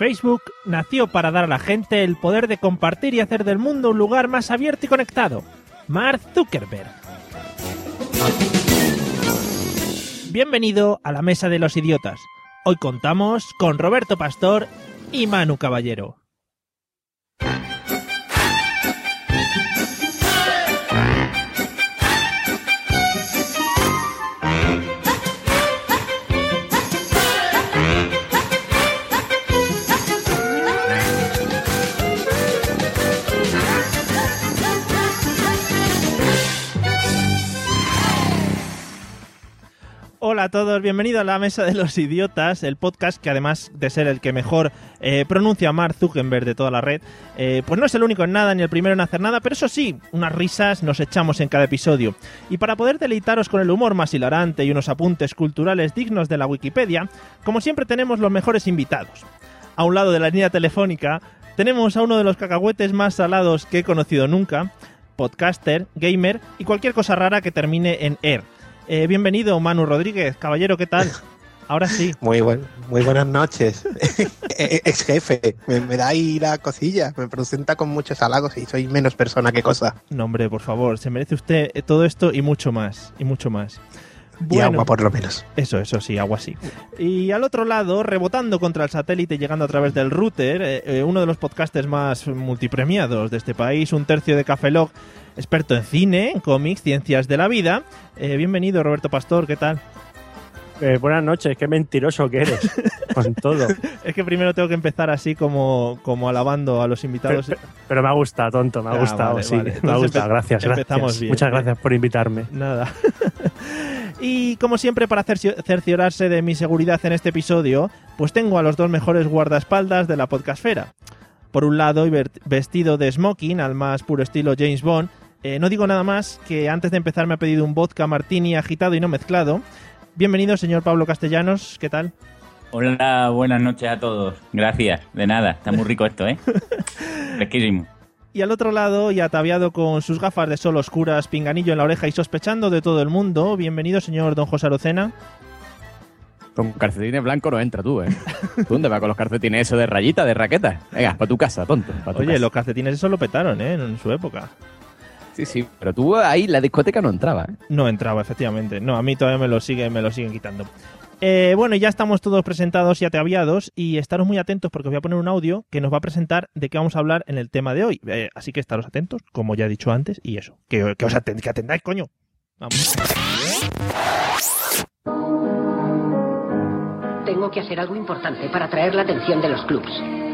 Facebook nació para dar a la gente el poder de compartir y hacer del mundo un lugar más abierto y conectado. Mark Zuckerberg. Bienvenido a la Mesa de los Idiotas. Hoy contamos con Roberto Pastor y Manu Caballero. Hola a todos, bienvenido a la Mesa de los Idiotas, el podcast que además de ser el que mejor eh, pronuncia Mark Zuckerberg de toda la red, eh, pues no es el único en nada ni el primero en hacer nada, pero eso sí, unas risas nos echamos en cada episodio. Y para poder deleitaros con el humor más hilarante y unos apuntes culturales dignos de la Wikipedia, como siempre tenemos los mejores invitados. A un lado de la línea telefónica tenemos a uno de los cacahuetes más salados que he conocido nunca, podcaster, gamer y cualquier cosa rara que termine en er. Eh, bienvenido, Manu Rodríguez. Caballero, ¿qué tal? Ahora sí. Muy, buen, muy buenas noches. Ex jefe, me, me, da ahí la cosilla, me presenta con muchos halagos y soy menos persona que cosa. No, hombre, por favor, se merece usted todo esto y mucho más, y mucho más. Bueno, y agua por lo menos. Eso, eso sí, agua sí. Y al otro lado, rebotando contra el satélite, llegando a través del router, eh, uno de los podcasters más multipremiados de este país, un tercio de Café Log, experto en cine, en cómics, ciencias de la vida. Eh, bienvenido, Roberto Pastor, ¿qué tal? Eh, buenas noches, qué mentiroso que eres con todo. es que primero tengo que empezar así como, como alabando a los invitados. Pero, pero me ha gustado, tonto, me ha ah, gustado, vale, sí. Vale. Me ha gustado, gracias, gracias. Bien, Muchas gracias por invitarme. Nada. y como siempre, para cerciorarse de mi seguridad en este episodio, pues tengo a los dos mejores guardaespaldas de la podcastfera. Por un lado, y vestido de smoking, al más puro estilo James Bond, eh, no digo nada más que antes de empezar me ha pedido un vodka martini agitado y no mezclado. Bienvenido, señor Pablo Castellanos, ¿qué tal? Hola, buenas noches a todos. Gracias, de nada, está muy rico esto, ¿eh? Fresquísimo. Y al otro lado, y ataviado con sus gafas de sol oscuras, pinganillo en la oreja y sospechando de todo el mundo, bienvenido, señor don José Arocena. Con calcetines blancos no entra tú, ¿eh? ¿Tú dónde vas con los calcetines eso de rayita, de raqueta? Venga, para tu casa, tonto. Tu Oye, casa. los calcetines eso lo petaron, ¿eh? En su época. Sí, sí, pero tú ahí la discoteca no entraba, ¿eh? No entraba, efectivamente. No, a mí todavía me lo siguen, me lo siguen quitando. Eh, bueno, ya estamos todos presentados y ataviados y estaros muy atentos porque os voy a poner un audio que nos va a presentar de qué vamos a hablar en el tema de hoy. Eh, así que estaros atentos, como ya he dicho antes, y eso, que, os que atendáis, coño. Vamos. Tengo que hacer algo importante para atraer la atención de los clubs.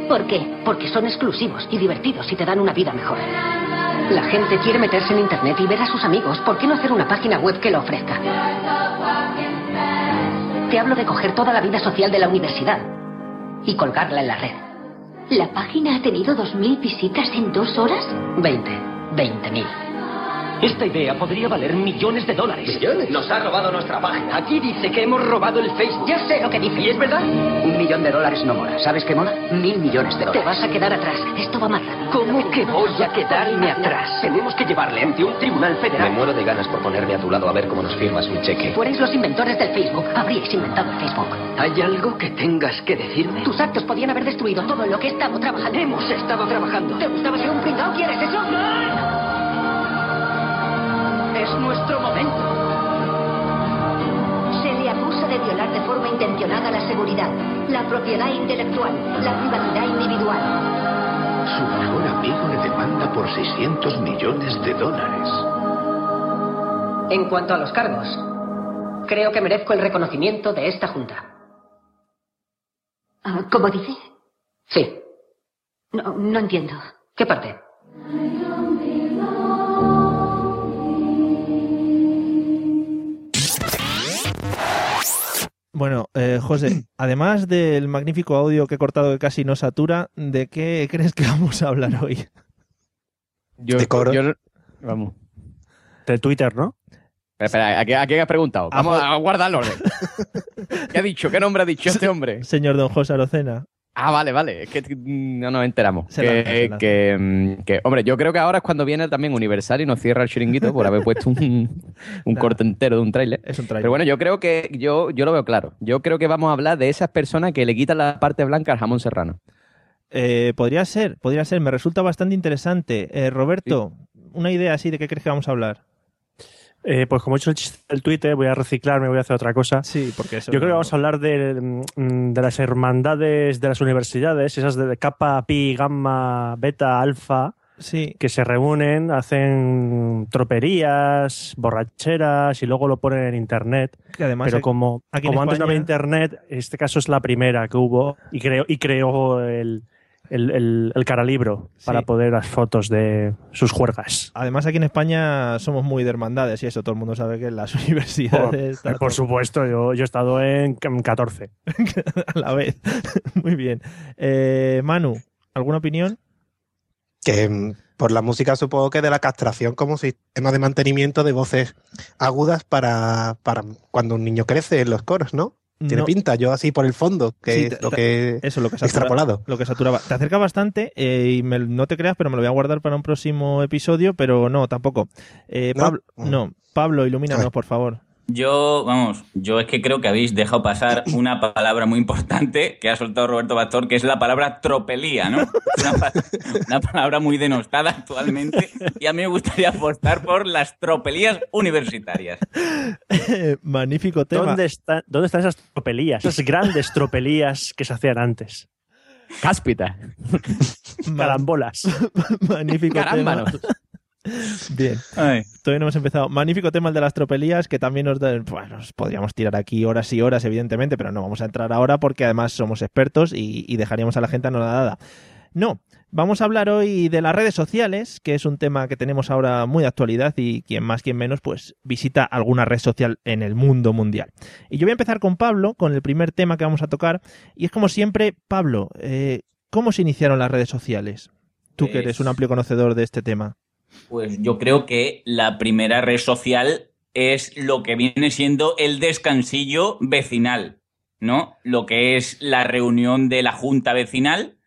¿Por qué? Porque son exclusivos y divertidos y te dan una vida mejor. La gente quiere meterse en internet y ver a sus amigos. ¿Por qué no hacer una página web que lo ofrezca? Te hablo de coger toda la vida social de la universidad y colgarla en la red. ¿La página ha tenido 2.000 visitas en dos horas? 20. 20.000. Esta idea podría valer millones de dólares. ¿Millones? Nos ha robado nuestra página. Aquí dice que hemos robado el Facebook. Ya sé lo que dice. ¿Y es verdad? Un millón de dólares no mola. ¿Sabes qué mola? Mil millones de Te dólares. vas a quedar atrás. Esto va rápido. ¿Cómo que voy a quedarme atrás? Tenemos que llevarle ante un tribunal Me federal. muero de ganas por ponerme a tu lado a ver cómo nos firmas un cheque. Fuerais los inventores del Facebook. Habríais inventado el Facebook. ¿Hay algo que tengas que decirme? Tus actos podían haber destruido todo en lo que he estado trabajando. Hemos estado trabajando. ¿Te gustaba ser un pringao? ¿Quieres eso? Es nuestro momento. Se le acusa de violar de forma intencionada la seguridad, la propiedad intelectual, la privacidad individual. Su mejor amigo le demanda por 600 millones de dólares. En cuanto a los cargos, creo que merezco el reconocimiento de esta junta. Ah, ¿Cómo dice? Sí. No, no entiendo. ¿Qué parte? Bueno, eh, José, además del magnífico audio que he cortado que casi no satura, ¿de qué crees que vamos a hablar hoy? Yo, De coro. yo- vamos. De Twitter, ¿no? Espera, espera, ¿a, qué- a quién has preguntado? Vamos a guardar el orden. ¿Qué ha dicho? ¿Qué nombre ha dicho este hombre? Señor Don José Arocena. Ah, vale, vale. Es que mm, no nos enteramos. Se que, que, mm, que, hombre, yo creo que ahora es cuando viene también Universal y nos cierra el chiringuito por haber puesto un, un corte entero de un tráiler. Es un. Pero bueno, yo creo que yo, yo lo veo claro. Yo creo que vamos a hablar de esas personas que le quitan la parte blanca al jamón serrano. Eh, podría ser, podría ser. Me resulta bastante interesante. Eh, Roberto, una idea así de qué crees que vamos a hablar. Eh, pues como he hecho el chiste del Twitter, voy a reciclarme, voy a hacer otra cosa. Sí, porque eso Yo creo que vamos a hablar de, mm, de las hermandades de las universidades, esas de kappa, pi, gamma, beta, alfa, Sí, que se reúnen, hacen troperías, borracheras y luego lo ponen en internet. que además Pero como, como antes no había internet, este caso es la primera que hubo y creó, y creó el, el, el, el caralibro Sí. para poder las fotos de sus juergas. Además, aquí en España somos muy de hermandades y eso todo el mundo sabe que en las universidades Por, supuesto, yo, yo he estado en 14. a la vez. muy bien. Eh, Manu, ¿alguna opinión? Que mm, por la música supongo que de la castración como sistema de mantenimiento de voces agudas para, para cuando un niño crece en los coros, ¿no? Tiene No. pinta, yo así por el fondo, que Sí, es lo que Eso, lo que satura- extrapolado. Lo que saturaba. Te acerca bastante eh, y me- no te creas, pero me lo voy a guardar para un próximo episodio, pero no, tampoco. Eh, ¿No? Pablo, Mm. no, Pablo, ilumínanos, por favor. Yo, vamos, yo es que creo que habéis dejado pasar una palabra muy importante que ha soltado Roberto Pastor, que es la palabra tropelía, ¿no? Una, pa- una palabra muy denostada actualmente y a mí me gustaría apostar por las tropelías universitarias. Magnífico tema. ¿Dónde, está- ¿Dónde están esas tropelías? Esas grandes tropelías que se hacían antes. Cáspita. Carambolas. Magnífico tema. Bien, Ay. todavía no hemos empezado. Magnífico tema el de las tropelías, que también nos da. Bueno, nos podríamos tirar aquí horas y horas, evidentemente, pero no vamos a entrar ahora porque además somos expertos y, y dejaríamos a la gente anonadada. No, vamos a hablar hoy de las redes sociales, que es un tema que tenemos ahora muy de actualidad y quien más, quien menos, pues visita alguna red social en el mundo mundial. Y yo voy a empezar con Pablo, con el primer tema que vamos a tocar. Y es como siempre, Pablo, eh, ¿cómo se iniciaron las redes sociales? Tú que eres un amplio conocedor de este tema. Pues yo creo que la primera red social es lo que viene siendo el descansillo vecinal, ¿no? Lo que es la reunión de la junta vecinal.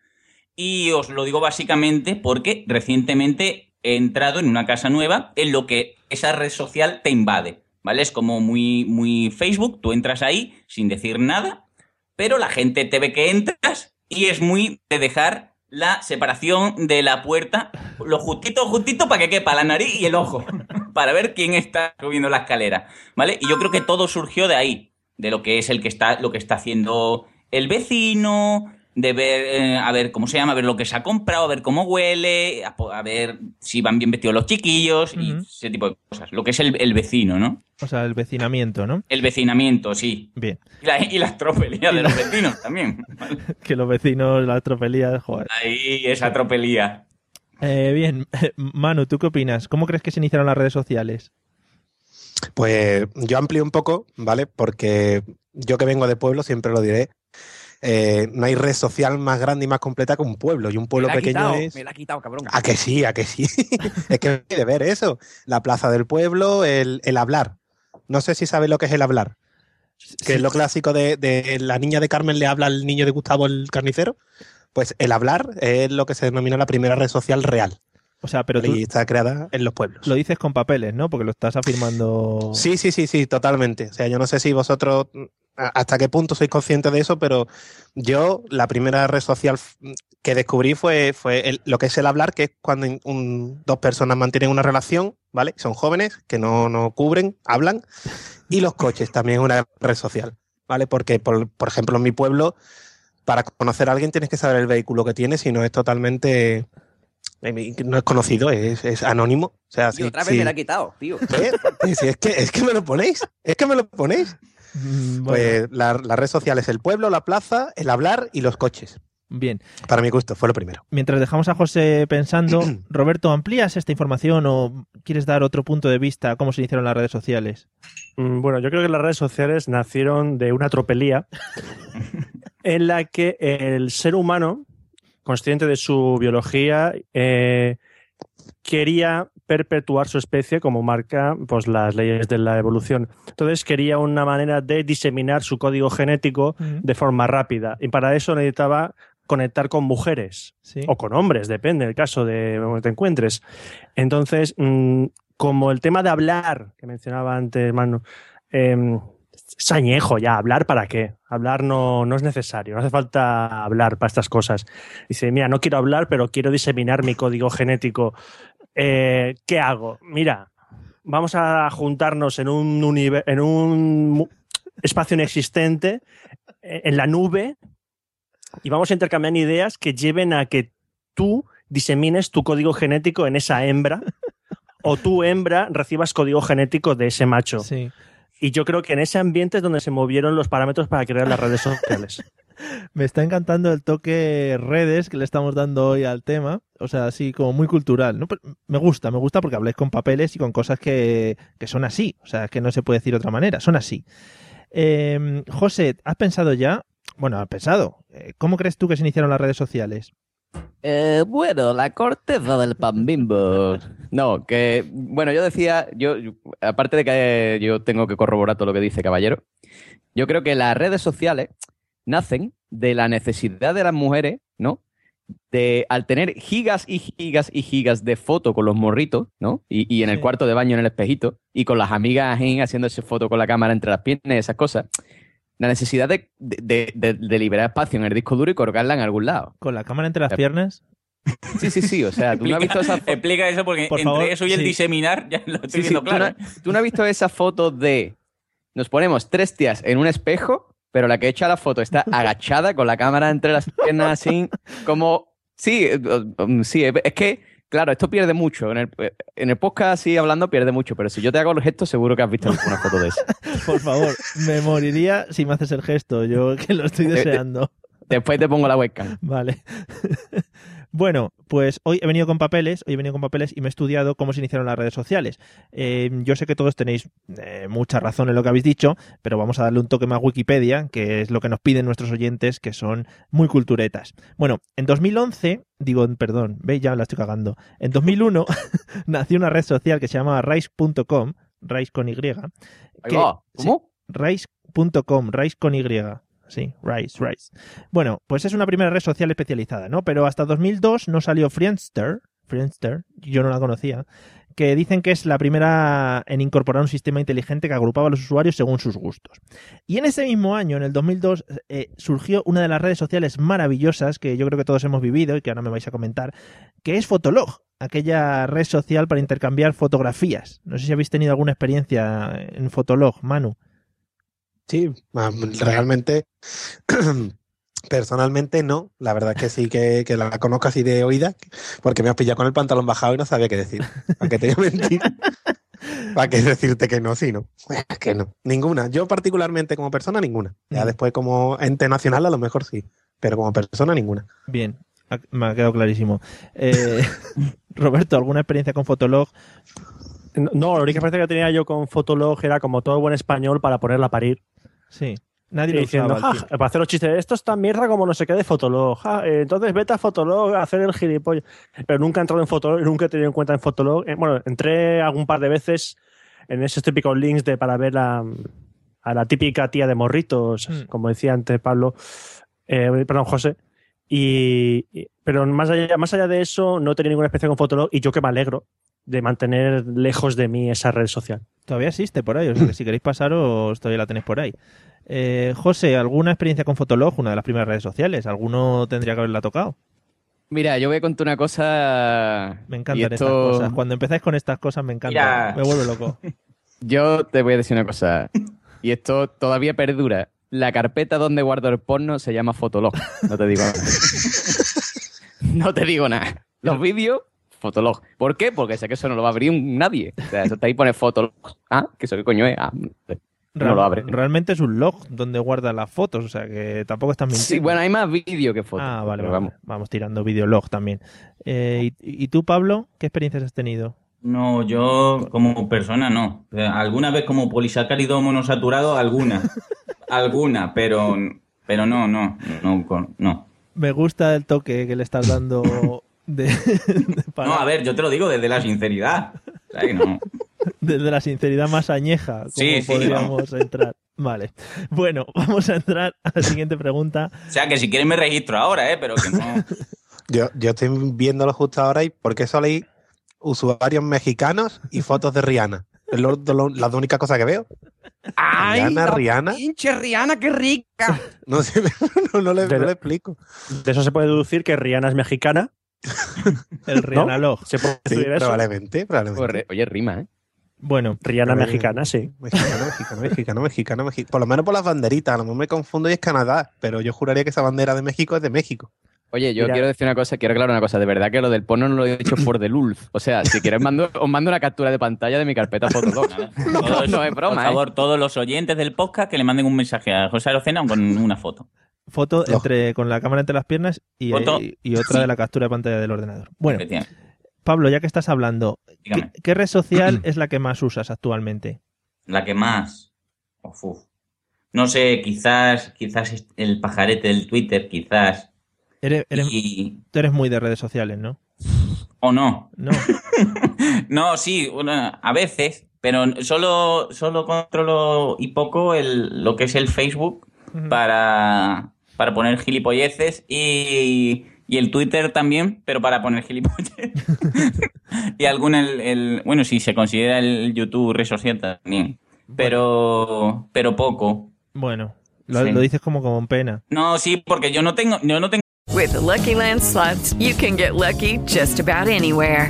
Y os lo digo básicamente porque recientemente he entrado en una casa nueva en lo que esa red social te invade, ¿vale? Es como muy, muy Facebook, tú entras ahí sin decir nada, pero la gente te ve que entras y es muy de dejar la separación de la puerta, lo justito, justito para que quepa la nariz y el ojo, para ver quién está subiendo la escalera, ¿vale? Y yo creo que todo surgió de ahí, de lo que es el que está, lo que está haciendo el vecino, de ver, eh, a ver cómo se llama, a ver lo que se ha comprado, a ver cómo huele, a, ver si van bien vestidos los chiquillos y ese tipo de cosas. Lo que es el, el vecino, ¿no? O sea, el vecinamiento, ¿no? El vecinamiento, sí. Bien. Y, la- y las tropelías de los vecinos también. ¿vale? Que los vecinos, las tropelías, joder. Ahí esa tropelía. Eh, bien, Manu, ¿tú qué opinas? ¿Cómo crees que se iniciaron las redes sociales? Pues yo amplío un poco, ¿vale? Porque yo que vengo de pueblo, siempre lo diré, eh, no hay red social más grande y más completa que un pueblo. Y un pueblo pequeño quitado, es... Me la ha quitado, cabrón. A que sí, a que sí. es que hay de ver eso. La plaza del pueblo, el, el hablar. No sé si sabes lo que es el hablar. Que es lo clásico de, de la niña de Carmen le habla al niño de Gustavo el carnicero. Pues el hablar es lo que se denomina la primera red social real. O sea, pero tú Y está creada en los pueblos. lo dices con papeles, ¿no? Porque lo estás afirmando. Sí, sí, sí, sí, totalmente. O sea, yo no sé si vosotros hasta qué punto sois conscientes de eso, pero yo la primera red social que descubrí fue, fue el- lo que es el hablar, que es cuando un- dos personas mantienen una relación, ¿vale? Son jóvenes, que no, no cubren, hablan, y los coches también es una red social, ¿vale? Porque, por, por ejemplo, en mi pueblo, para conocer a alguien tienes que saber el vehículo que tiene, si no es totalmente... eh, No es conocido, es, es anónimo. O sea, Tío, si- otra vez me la ha quitado, tío. ¿Eh? Es, que, es que me lo ponéis, es que me lo ponéis. Mm, bueno, Pues la, la red social es el pueblo, la plaza, el hablar y los coches. Bien. Para mi gusto, fue lo primero. Mientras dejamos a José pensando, Roberto, ¿amplías esta información o quieres dar otro punto de vista a cómo se iniciaron las redes sociales? Mm, Bueno, yo creo que las redes sociales nacieron de una tropelía en la que el ser humano, consciente de su biología, eh, quería perpetuar su especie como marca pues, las leyes de la evolución. Entonces quería una manera de diseminar su código genético de forma rápida y para eso necesitaba conectar con mujeres Sí. o con hombres, depende del caso de donde te encuentres. Entonces, mm, como el tema de hablar, que mencionaba antes Manu, eh, es añejo ya, ¿hablar para qué? Hablar no, no es necesario, no hace falta hablar para estas cosas. Dice, mira, no quiero hablar, pero quiero diseminar mi código genético. Eh, ¿Qué hago? Mira, vamos a juntarnos en un, en un espacio inexistente, eh, en la nube, y vamos a intercambiar ideas que lleven a que tú disemines tu código genético en esa hembra o tu hembra recibas código genético de ese macho. Sí. Y yo creo que en ese ambiente es donde se movieron los parámetros para crear las redes sociales. Me está encantando el toque redes que le estamos dando hoy al tema. O sea, así como muy cultural. ¿no? Me gusta, me gusta porque habláis con papeles y con cosas que, que son así. O sea, que no se puede decir de otra manera. Son así. Eh, José, ¿has pensado ya? Bueno, has pensado. Eh, ¿Cómo crees tú que se iniciaron las redes sociales? Eh, bueno, la corteza del pan bimbo. No, que, bueno, yo decía, yo, aparte de que yo tengo que corroborar todo lo que dice Caballero, yo creo que las redes sociales nacen de la necesidad de las mujeres, ¿no? De, al tener gigas y gigas y gigas de fotos con los morritos, ¿no? Y, y en el Sí. cuarto de baño en el espejito, y con las amigas ahí haciéndose foto con la cámara entre las piernas y esas cosas. La necesidad de, de- de- de liberar espacio en el disco duro y colgarla en algún lado. ¿Con la cámara entre las piernas? Sí, sí, sí. O sea, tú no has visto esa foto. Explica eso porque Por entre favor, eso y el sí. diseminar ya lo estoy Sí, sí, viendo ¿tú, claro. no, tú no has visto esa foto de. Nos ponemos tres tías en un espejo, pero la que echa la foto está agachada con la cámara entre las piernas, así como. Sí, eh, um, sí, es es que, claro, esto pierde mucho. En el, en el podcast, así hablando, pierde mucho, pero si yo te hago el gesto, seguro que has visto alguna foto de eso. Por favor, me moriría si me haces el gesto. Yo que lo estoy deseando. Después te pongo la webcam. Vale. bueno, pues hoy he venido con papeles, hoy he venido con papeles y me he estudiado cómo se iniciaron las redes sociales. Eh, yo sé que todos tenéis eh, mucha razón en lo que habéis dicho, pero vamos a darle un toque más a Wikipedia, que es lo que nos piden nuestros oyentes, que son muy culturetas. Bueno, en 2011, digo, perdón, veis, ya la estoy cagando. En 2001 nació una red social que se llamaba Rise.com, Rise con Y. Que-. ¿Cómo? Rise.com, Rise con Y. Sí, Rise, Rise. Bueno, pues es una primera red social especializada, ¿no? Pero hasta 2002 no salió Friendster, Friendster, yo no la conocía, que dicen que es la primera en incorporar un sistema inteligente que agrupaba a los usuarios según sus gustos. Y en ese mismo año, en el 2002, eh, surgió una de las redes sociales maravillosas que yo creo que todos hemos vivido y que ahora me vais a comentar, que es Fotolog, aquella red social para intercambiar fotografías. No sé si habéis tenido alguna experiencia en Fotolog, Manu. Sí, ah, realmente, personalmente no. La verdad es que sí que, que la conozco así de oída, porque me has pillado con el pantalón bajado y no sabía qué decir. ¿Para qué te voy a mentir? ¿Para qué decirte que no? Sí, no. Es que no. Ninguna. Yo particularmente como persona, ninguna. Ya Mm. después como ente nacional a lo mejor sí, pero como persona, ninguna. Bien, me ha quedado clarísimo. Eh, Roberto, ¿alguna experiencia con Fotolog? No, la única experiencia que tenía yo con Fotolog era como todo buen español para ponerla a parir. Sí. Nadie lo diciendo, usaba. "Ja, tiempo. para hacer los chistes, esto es tan mierda como no sé qué de Fotolog. ja, eh, entonces vete a Fotolog a hacer el gilipollas. Pero nunca he entrado en Fotolog, nunca he tenido en cuenta en Fotolog. Eh, bueno, entré algún par de veces en esos típicos links de para ver a, a la típica tía de morritos, Mm. como decía antes Pablo, eh, perdón, José. Y, y- pero más allá, más allá de eso, no tenido ninguna experiencia con Fotolog y yo que me alegro de mantener lejos de mí esa red social. Todavía existe por ahí, o sea que si queréis pasaros, todavía la tenéis por ahí. Eh, José, ¿alguna experiencia con Fotolog, una de las primeras redes sociales? ¿Alguno tendría que haberla tocado? Mira, yo voy a contar una cosa. Me encantan esto- estas cosas. Cuando empezáis con estas cosas me encanta. Mira. Me vuelve loco. Yo te voy a decir una cosa. Y esto todavía perdura. La carpeta donde guardo el porno se llama Fotolog. No te digo nada. no te digo nada. Los vídeos, Fotolog. ¿Por qué? Porque sé que eso no lo va a abrir nadie. O sea, eso está ahí pone Fotolog. Ah, ¿que eso qué coño es? Ah, no lo abre. Realmente es un log donde guarda las fotos, o sea que tampoco estás mintiendo. Sí, bueno, hay más vídeo que fotos. Ah, vale, vamos. vamos tirando videolog también. Eh, y, y tú, Pablo, qué experiencias has tenido? No, yo como persona no. Eh, Alguna vez como polisacárido monosaturado, alguna. alguna, pero, pero no, no, no, no. Me gusta el toque que le estás dando de, de para- No, a ver, yo te lo digo desde la sinceridad. O sea que no. desde la sinceridad más añeja, como Sí, sí, podríamos entrar. Vale. Bueno, vamos a entrar a la siguiente pregunta. O sea que si quieres me registro ahora, ¿eh? Pero que no. Yo, yo estoy viéndolo justo ahora y ¿por qué solo hay usuarios mexicanos y fotos de Rihanna? Es lo- lo- la única cosa que veo. ¡Ay! Rihanna, la Rihanna. Pinche Rihanna, qué rica. No sé, no, no le, De- no le explico. De eso se puede deducir que Rihanna es mexicana. El Rihanna Log. Se puede Sí, eso. probablemente, probablemente. Oye, rima, ¿eh? Bueno, Rihanna mexicana, sí. Mexicano, mexicano, mexicano, mexicano, mexicano. Por lo menos por las banderitas. A lo mejor me confundo y es Canadá, pero yo juraría que esa bandera de México es de México. Oye, yo Mira. quiero decir una cosa, quiero aclarar una cosa. De verdad que lo del porno no lo he dicho for the lulz. O sea, si quieres mando, os mando una captura de pantalla de mi carpeta Fotolog. No, no es broma, Por ¿eh? favor, todos los oyentes del podcast que le manden un mensaje a José Arocena con una foto. Foto entre con la cámara entre las piernas y, y otra de la captura de pantalla del ordenador. Bueno. Pablo, ya que estás hablando, ¿qué, red social es la que más usas actualmente? La que más. Uf, uf. No sé, quizás, quizás el pajarete del Twitter, quizás. Eres, eres- Y. tú eres muy de redes sociales, ¿no? O no. No. No, sí, una- a veces, pero solo, solo controlo y poco el, lo que es el Facebook para, para poner gilipolleces y, y el Twitter también, pero para poner gilipolleces. y algún el, el- bueno, sí, se considera el YouTube red social también, pero, pero poco. Bueno, lo, Sí. lo dices como con pena. No, sí, porque yo no tengo, yo no tengo With the Lucky Land slots, you can get lucky just about anywhere.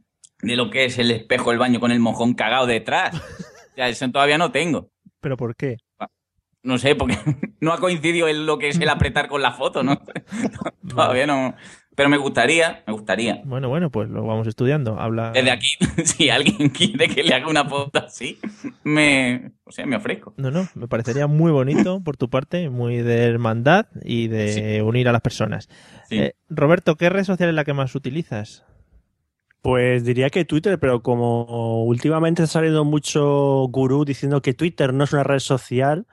de lo que es el espejo del baño con el mojón cagado detrás. O sea, eso todavía no tengo. ¿Pero por qué? No sé, porque no ha coincidido en lo que es el apretar con la foto, ¿no? todavía no. Pero me gustaría, me gustaría. Bueno, bueno, pues lo vamos estudiando. Habla. Desde aquí, si alguien quiere que le haga una foto así, me, o sea, me ofrezco. No, no, me parecería muy bonito por tu parte, muy de hermandad y de unir a las personas. Sí. Eh, Roberto, ¿qué red social es la que más utilizas? Pues diría que Twitter, pero como últimamente ha salido mucho gurú diciendo que Twitter no es una red social,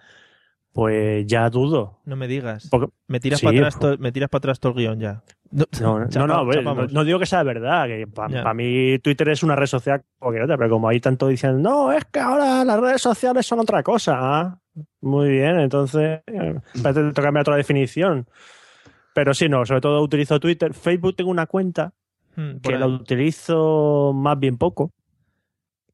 pues ya dudo. No me digas. Porque- Me tiras Sí, para atrás, jo- to- me tiras para atrás todo el guion ya. No, No, no, no, a ver, no, chapamos. no digo que sea verdad, que para mí Twitter es una red social que otra, pero como hay tanto diciendo, no, es que ahora las redes sociales son otra cosa. Muy bien, entonces eh, parece que tocarme otra definición. Pero sí, no, sobre todo utilizo Twitter. Facebook tengo una cuenta Mm, que la utilizo más bien poco.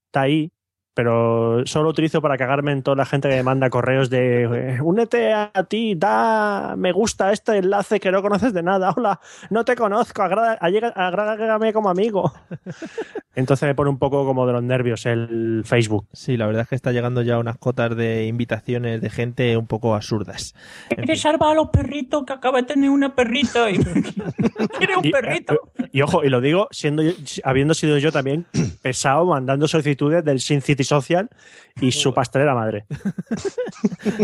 Está ahí, pero solo utilizo para cagarme en toda la gente que me manda correos de eh, únete a ti, da me gusta este enlace que no conoces de nada. Hola, no te conozco, agrégame como amigo. Entonces me pone un poco como de los nervios el Facebook. Sí, la verdad es que está llegando ya unas cotas de invitaciones de gente un poco absurdas. ¿Quieres salvar a los perritos que acaba de tener una perrita? Y... ¿Quieres un Y, perrito? eh, y ojo, y lo digo siendo yo- habiendo sido yo también pesado mandando solicitudes del Sin City Social y su pastelera madre.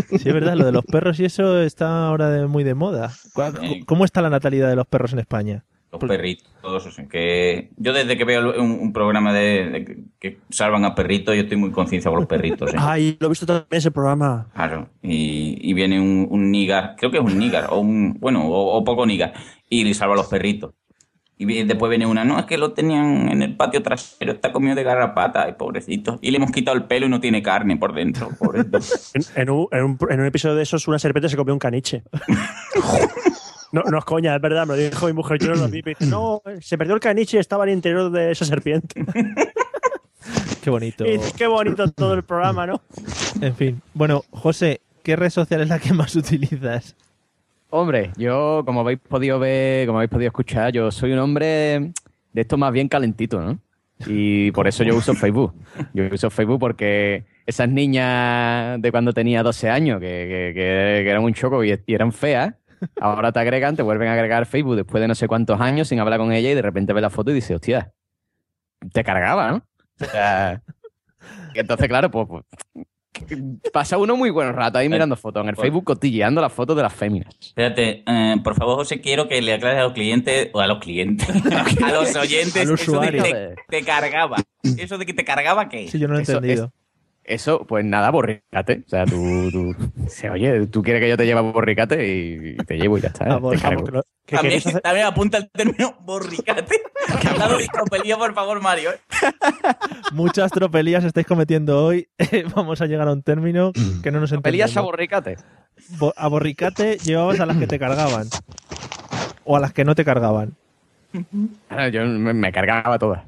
Sí, es verdad, lo de los perros y eso está ahora de- muy de moda. ¿Cuál- ¿Cómo está la natalidad de los perros en España? Los perritos, o sea, que yo desde que veo un, un programa de, de que- salvan a perritos, yo estoy muy concienciado con los perritos. ¿eh? Ay, lo he visto también ese programa. Claro, y, y viene un, un nígar, creo que es un nígar, o un, bueno, o, o poco nígar, y le salva a los perritos. Y después viene una, no, es que lo tenían en el patio trasero, está comido de garrapata, ay, pobrecito. Y le hemos quitado el pelo y no tiene carne por dentro, pobrecito. En, en un, en un- en un episodio de esos, una serpiente se comió un caniche. No, no es coña, es verdad, me lo dijo mi mujer. Yo no lo vi. me dice, no, se perdió el caniche y estaba al interior de esa serpiente. Qué bonito. Y qué bonito todo el programa, ¿no? En fin. Bueno, José, ¿qué red social es la que más utilizas? Hombre, yo, como habéis podido ver, como habéis podido escuchar, yo soy un hombre de esto más bien calentito, ¿no? Y por eso yo uso Facebook. Yo uso Facebook porque esas niñas de cuando tenía 12 años, que, que- que- eran un choco y, y eran feas, ahora te agregan, te vuelven a agregar Facebook después de no sé cuántos años sin hablar con ella y de repente ves la foto y dices, hostia, te cargaba, ¿no? O sea, que entonces, claro, pues, pues, pasa uno muy buen rato ahí mirando fotos en el Facebook, cotilleando las fotos de las féminas. Espérate, eh, por favor, José, quiero que le aclares a los clientes, o a los clientes, a los oyentes, Al eso de que usuario. te, te cargaba. ¿Eso de que te cargaba qué? Sí, yo no lo he Eso entendido. Eso, pues nada, borricate. O sea, tú, tú oye, tú quieres que yo te lleve a borricate y te llevo y ya está. A cargo. También, también apunta el término borricate. Que ha hablado de tropelía, por favor, Mario. ¿eh? Muchas tropelías estáis cometiendo hoy. Vamos a llegar a un término que no nos Pelías a entendemos. borricate. Bo- A borricate llevabas a las que te cargaban. O a las que no te cargaban. Yo me, me cargaba todas.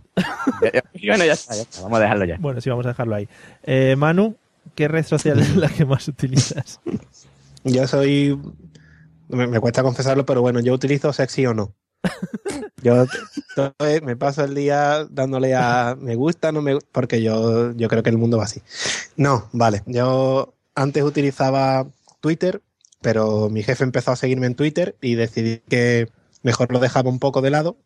Bueno, ya está, ya está, Vamos a dejarlo ya. Bueno, sí, vamos a dejarlo ahí. Eh, Manu, ¿qué red social es la que más utilizas? Yo soy. Me, me cuesta confesarlo, pero bueno, yo utilizo sexy o no. Yo me paso el día dándole a me gusta, no me porque yo, yo creo que el mundo va así. No, vale. Yo antes utilizaba Twitter, pero mi jefe empezó a seguirme en Twitter y decidí que mejor lo dejaba un poco de lado.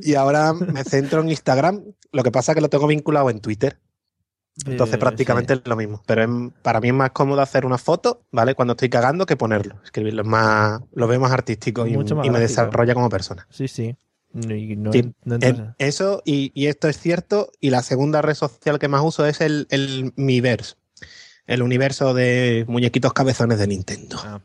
Y ahora me centro en Instagram. Lo que pasa es que lo tengo vinculado en Twitter. Entonces Eh, prácticamente es lo mismo. Pero es- para mí es más cómodo hacer una foto, ¿vale? Cuando estoy cagando que ponerlo. Escribirlo es más, lo veo más artístico y, Mucho más y me desarrolla como persona. Sí, sí. No, y no- Sí, no eso y, y esto es cierto. Y la segunda red social que más uso es el, el Miiverse. El universo de muñequitos cabezones de Nintendo. Eso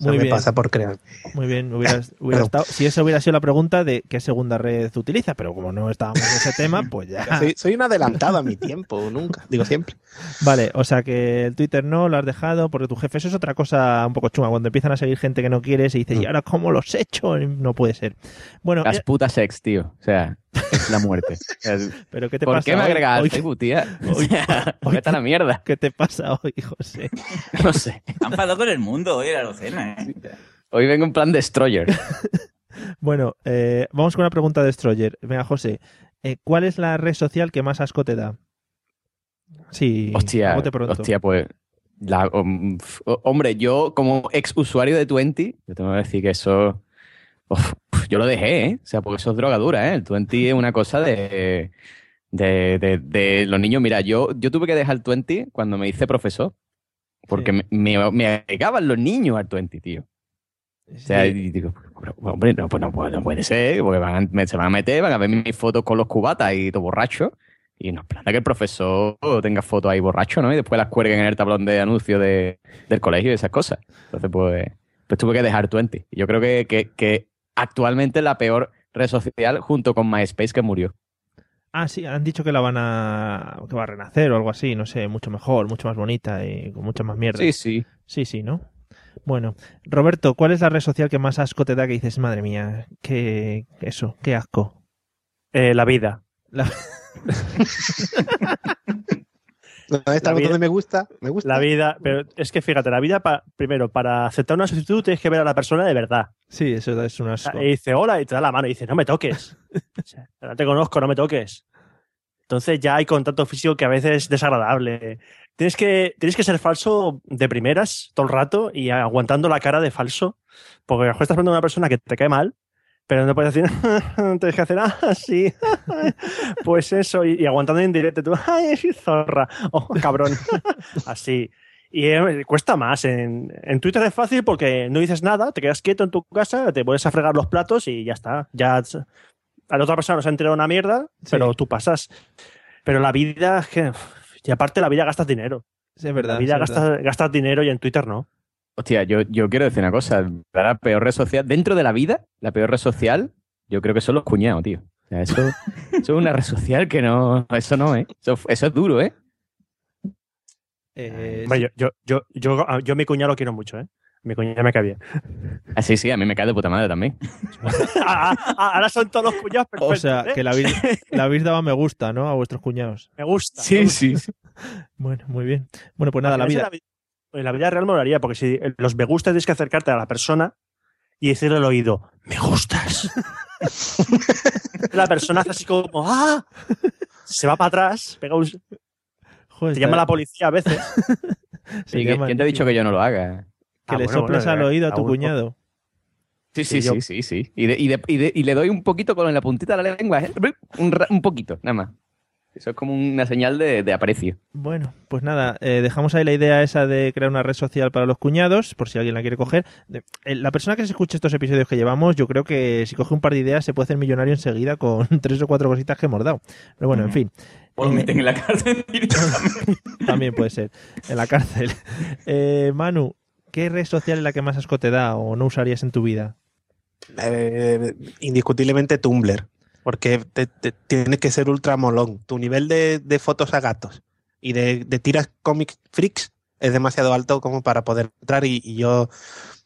Muy me bien. pasa por crear. Muy bien, hubieras- hubiera estado- si esa hubiera sido la pregunta de qué segunda red utiliza, pero como no estábamos en ese tema, pues ya. Soy, soy un adelantado a mi tiempo, nunca, digo siempre. Vale, o sea que el Twitter no lo has dejado porque tu jefe, eso es otra cosa un poco chunga, cuando empiezan a seguir gente que no quieres y dices, ¿y ahora cómo los he hecho? No puede ser. Bueno, Las eh, putas sex, tío. O sea, la muerte. ¿Pero qué te ¿Por pasa qué me hoy? agregas al Hoy- Facebook, tía? O hoy- vete a la mierda. ¿Qué te pasa hoy, José? No sé. Han falado con el mundo hoy, la docena, ¿eh? Hoy vengo en plan Destroyer. Bueno, eh, vamos con una pregunta de Destroyer. Venga, José, eh, ¿cuál es la red social que más asco te da? Sí, Hostia, pronto. hostia, pues. la- um, hombre, yo como ex usuario de Twenty, yo tengo que decir que eso. Uf, yo lo dejé, ¿eh? O sea, porque eso es drogadura, ¿eh? El Twenty es una cosa de. De, de- de los niños. Mira, yo, yo tuve que dejar el Twenty cuando me hice profesor. Porque me, me, me agregaban los niños al Twenty, tío. O sea, Sí. y digo, hombre, no, pues no, puede- no puede ser, porque van a- me- se van a meter, van a ver mis fotos con los cubatas y todo borracho. Y no planta que el profesor tenga fotos ahí borracho, ¿no? Y después las cuelguen en el tablón de anuncios de- del colegio y esas cosas. Entonces, pues, pues tuve que dejar Twenty. Y yo creo que, que, que actualmente la peor red social junto con MySpace que murió. Ah, sí, han dicho que la van a. que va a renacer o algo así, no sé, mucho mejor, mucho más bonita y con mucha más mierda. Sí, sí. Sí, sí, ¿no? Bueno, Roberto, ¿cuál es la red social que más asco te da que dices, madre mía, qué. eso, qué asco? Eh, la vida. La- ¿Dónde está La el botón vida- de me gusta? Me gusta. La vida, pero es que fíjate, la vida, pa- primero, para aceptar una solicitud tienes que ver a la persona de verdad. Sí, eso es un asco. Y dice hola y te da la mano y dice no me toques. O sea, no te conozco, no me toques. Entonces ya hay contacto físico que a veces es desagradable. Tienes que, tienes que ser falso de primeras todo el rato y aguantando la cara de falso. Porque a lo mejor estás viendo a una persona que te cae mal, pero no puedes decir, tienes que hacer así. pues eso, y, y aguantando en directo tú, ay, es zorra, oh, cabrón. así. Y eh, cuesta más. En, en Twitter es fácil porque no dices nada, te quedas quieto en tu casa, te pones a fregar los platos y ya está. Ya a la otra persona no se ha enterado una mierda, pero tú pasas. Pero la vida que. Y aparte, la vida gastas dinero. Sí, es verdad. La vida gastas, gastas dinero y en Twitter no. Hostia, yo, yo quiero decir una cosa. La peor red social, dentro de la vida, la peor red social, yo creo que son los cuñados, tío. O sea, eso, eso es una red social que no. Eso no, ¿eh? Eso, eso es duro, ¿eh? Eh, yo, yo, yo, yo, yo a mi cuñado lo quiero mucho, ¿eh? Mi cuñado me cae bien. Ah, sí, sí, a mí me cae de puta madre también. Ah, ah, ah, ahora son todos los cuñados o perfectos. sea, ¿eh? que le habéis, dado me gusta, ¿no? A vuestros cuñados. Me gusta. Sí, me gusta. sí. sí. Bueno, muy bien. Bueno, pues nada, la vida. En la vida real molaría, porque si los me gustas tienes que acercarte a la persona y decirle al oído, me gustas. la persona hace así como, ¡ah! Se va para atrás, pega un... Joder, Te llama la policía a veces. Sí, ¿quién- ¿Quién te ha dicho que yo no lo haga? Que Ah, le bueno, soples bueno, al eh, oído a tu cuñado. Sí, sí, Sí, sí, sí. Y, de- y de- y de- y le doy un poquito con la puntita de la lengua, ¿eh? un poquito, nada más. Eso es como una señal de, de aprecio. Bueno, pues nada, eh, dejamos ahí la idea esa de crear una red social para los cuñados, por si alguien la quiere coger. De- eh, la persona que se escuche estos episodios que llevamos, yo creo que si coge un par de ideas se puede hacer millonario enseguida con tres o cuatro cositas que hemos dado. Pero bueno, en fin. O lo Eh, meten en la cárcel directamente. También puede ser, en la cárcel. Eh, Manu, ¿qué red social es la que más asco te da o no usarías en tu vida? Eh, indiscutiblemente Tumblr, porque te, te- tienes que ser ultra molón. Tu nivel de, de fotos a gatos y de, de tiras comic freaks es demasiado alto como para poder entrar y, y yo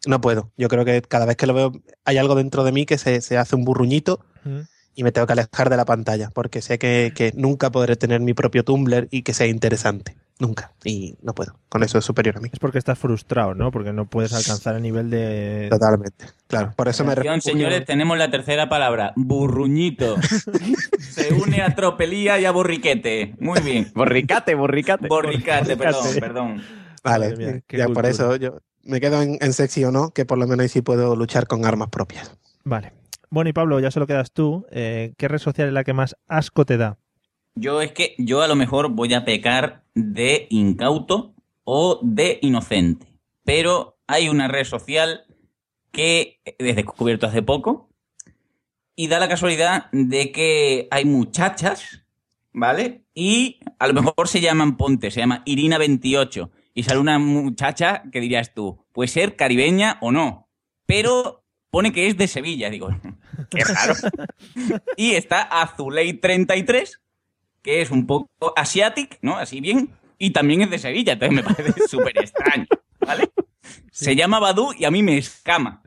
no puedo. Yo creo que cada vez que lo veo hay algo dentro de mí que se, se hace un burruñito ¿Mm? y me tengo que alejar de la pantalla porque sé que, que nunca podré tener mi propio Tumblr y que sea interesante. Nunca. Y no puedo. Con eso es superior a mí. Es porque estás frustrado, ¿no? Porque no puedes alcanzar el nivel de... Totalmente. Claro. Por eso me refugio- señores, tenemos la tercera palabra, burruñito. Se une a tropelía y a borriquete. Muy bien. Borricate, borricate. Borricate, perdón, Borricate. perdón. Vale, mía, ya por eso yo me quedo en, en sexy o no, que por lo menos ahí sí puedo luchar con armas propias. Vale. Bueno, y Pablo, ya solo quedas tú. Eh, ¿Qué red social es la que más asco te da? Yo es que yo a lo mejor voy a pecar de incauto o de inocente. Pero hay una red social que he descubierto hace poco y da la casualidad de que hay muchachas, ¿vale? Y a lo mejor se llaman Ponte, se llama Irina28 y sale una muchacha que dirías tú, puede ser caribeña o no, pero pone que es de Sevilla, digo, qué raro. y está Azuley33 que es un poco asiatic, ¿no? Así bien, y también es de Sevilla, entonces me parece súper extraño, ¿vale? Se llama Badu y a mí me escama.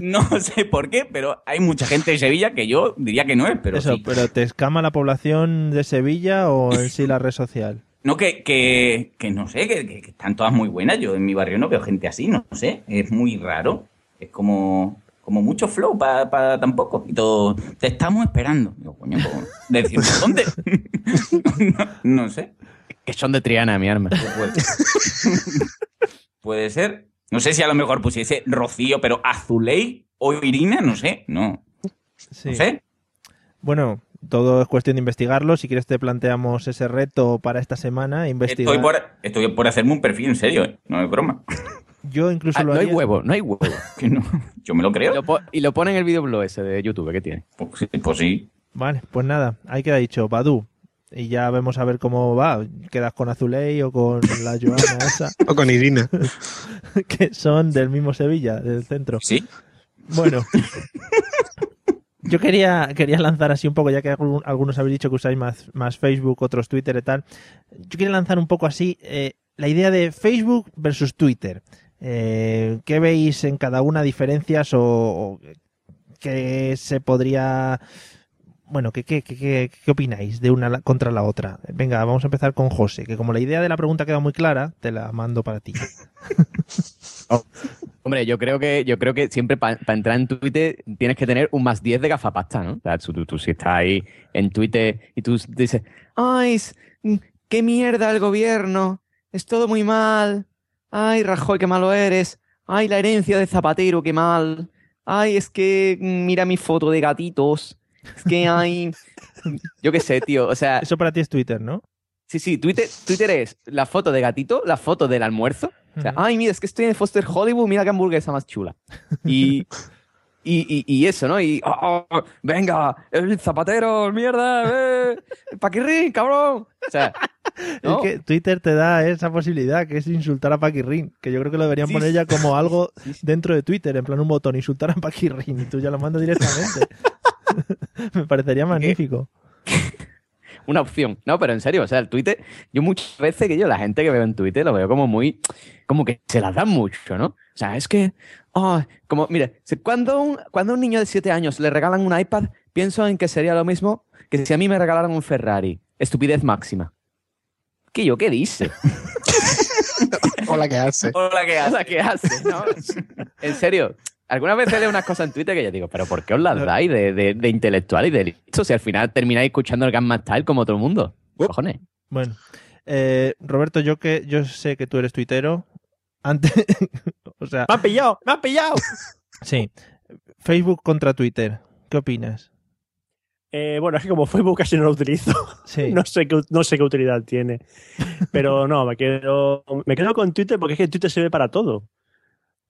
No sé por qué, pero hay mucha gente de Sevilla que yo diría que no es, pero Eso, sí. pero ¿te escama la población de Sevilla o en sí la red social? No, que, que, que no sé, que, que- que están todas muy buenas. Yo en mi barrio no veo gente así, no sé. Es muy raro. Es como, como mucho flow para tampoco. Y todo, te estamos esperando. Digo, coño, pues, decir, ¿dónde? no, no sé. Que son de Triana, mi arma. Puede, puede ser. No sé si a lo mejor pusiese Rocío, pero Azuley o Irina, no sé. No, Sí. no sé. Bueno, todo es cuestión de investigarlo. Si quieres te planteamos ese reto para esta semana. Investigar. Estoy por, estoy por hacerme un perfil en serio, ¿eh? no es broma. Yo incluso Ah, lo no hay huevo, no hay huevo. Que no, yo me lo creo. Lo y lo pone en el videoblog ese de YouTube que tiene. Pues, sí, pues sí. Vale, pues nada, ahí queda dicho, Badu. Y ya vemos a ver cómo va. ¿Quedas con Azuley o con la Joana esa? O con Irina. que son del mismo Sevilla, del centro. Sí. Bueno. Yo quería, quería lanzar así un poco, ya que algún- algunos habéis dicho que usáis más, más Facebook, otros Twitter y tal. Yo quería lanzar un poco así eh, la idea de Facebook versus Twitter. Eh, ¿Qué veis en cada una diferencias o, qué se podría... Bueno, ¿qué, qué, qué, qué- opináis de una contra la otra? Venga, vamos a empezar con José, que como la idea de la pregunta queda muy clara, te la mando para ti. Hombre, yo creo que, yo creo que siempre para entrar en Twitter tienes que tener un más 10 de gafapasta, ¿no? Tú, tú- tú si estás ahí en Twitter y tú dices, ay, mm, qué mierda el gobierno, es todo muy mal, ay, Rajoy, qué malo eres, ay, la herencia de Zapatero, qué mal, ay, es que mm, mira mi foto de gatitos, es que hay... Yo qué sé, tío, o sea... Eso para ti es Twitter, ¿no? Sí, sí, Twitter, Twitter es la foto de gatito, la foto del almuerzo. O sea, ay, mira, es que estoy en Foster Hollywood, mira qué hamburguesa más chula. Y, y, y- y eso, ¿no? Y, "Oh, oh, venga, el zapatero, mierda, eh, el paquirrín, cabrón. O sea, ¿no? Es que Twitter te da esa posibilidad, que es insultar a Paquirrin, que yo creo que lo deberían Sí, poner ya como algo dentro de Twitter, en plan un botón, insultar a Paquirrin, y tú ya lo mandas directamente. Me parecería magnífico. una opción. No, pero en serio, o sea, el Twitter, yo muchas veces que yo, la gente que veo en Twitter, lo veo como muy, como que se las dan mucho, ¿no? O sea, es que, ah, como, mire, cuando un, cuando a un niño de 7 años le regalan un iPad, pienso en que sería lo mismo que si a mí me regalaran un Ferrari. Estupidez máxima. ¿Qué yo qué dice? Hola, ¿qué hace? Hola, ¿qué hace? Hola, ¿qué hace? ¿No? En serio, algunas veces leo unas cosas en Twitter que yo digo, pero ¿por qué os las dais de, de, de intelectual y de listo si al final termináis escuchando el Gamma Style como todo el mundo? Cojones. Bueno, eh, Roberto, yo que yo sé que tú eres tuitero. Antes, o sea, ¡Me han pillado! ¡Me han pillado! sí. Facebook contra Twitter. ¿Qué opinas? Eh, bueno, es que como Facebook casi no lo utilizo. Sí. No sé qué, no sé qué utilidad tiene. Pero no, me quedo, me quedo con Twitter porque es que Twitter se ve para todo.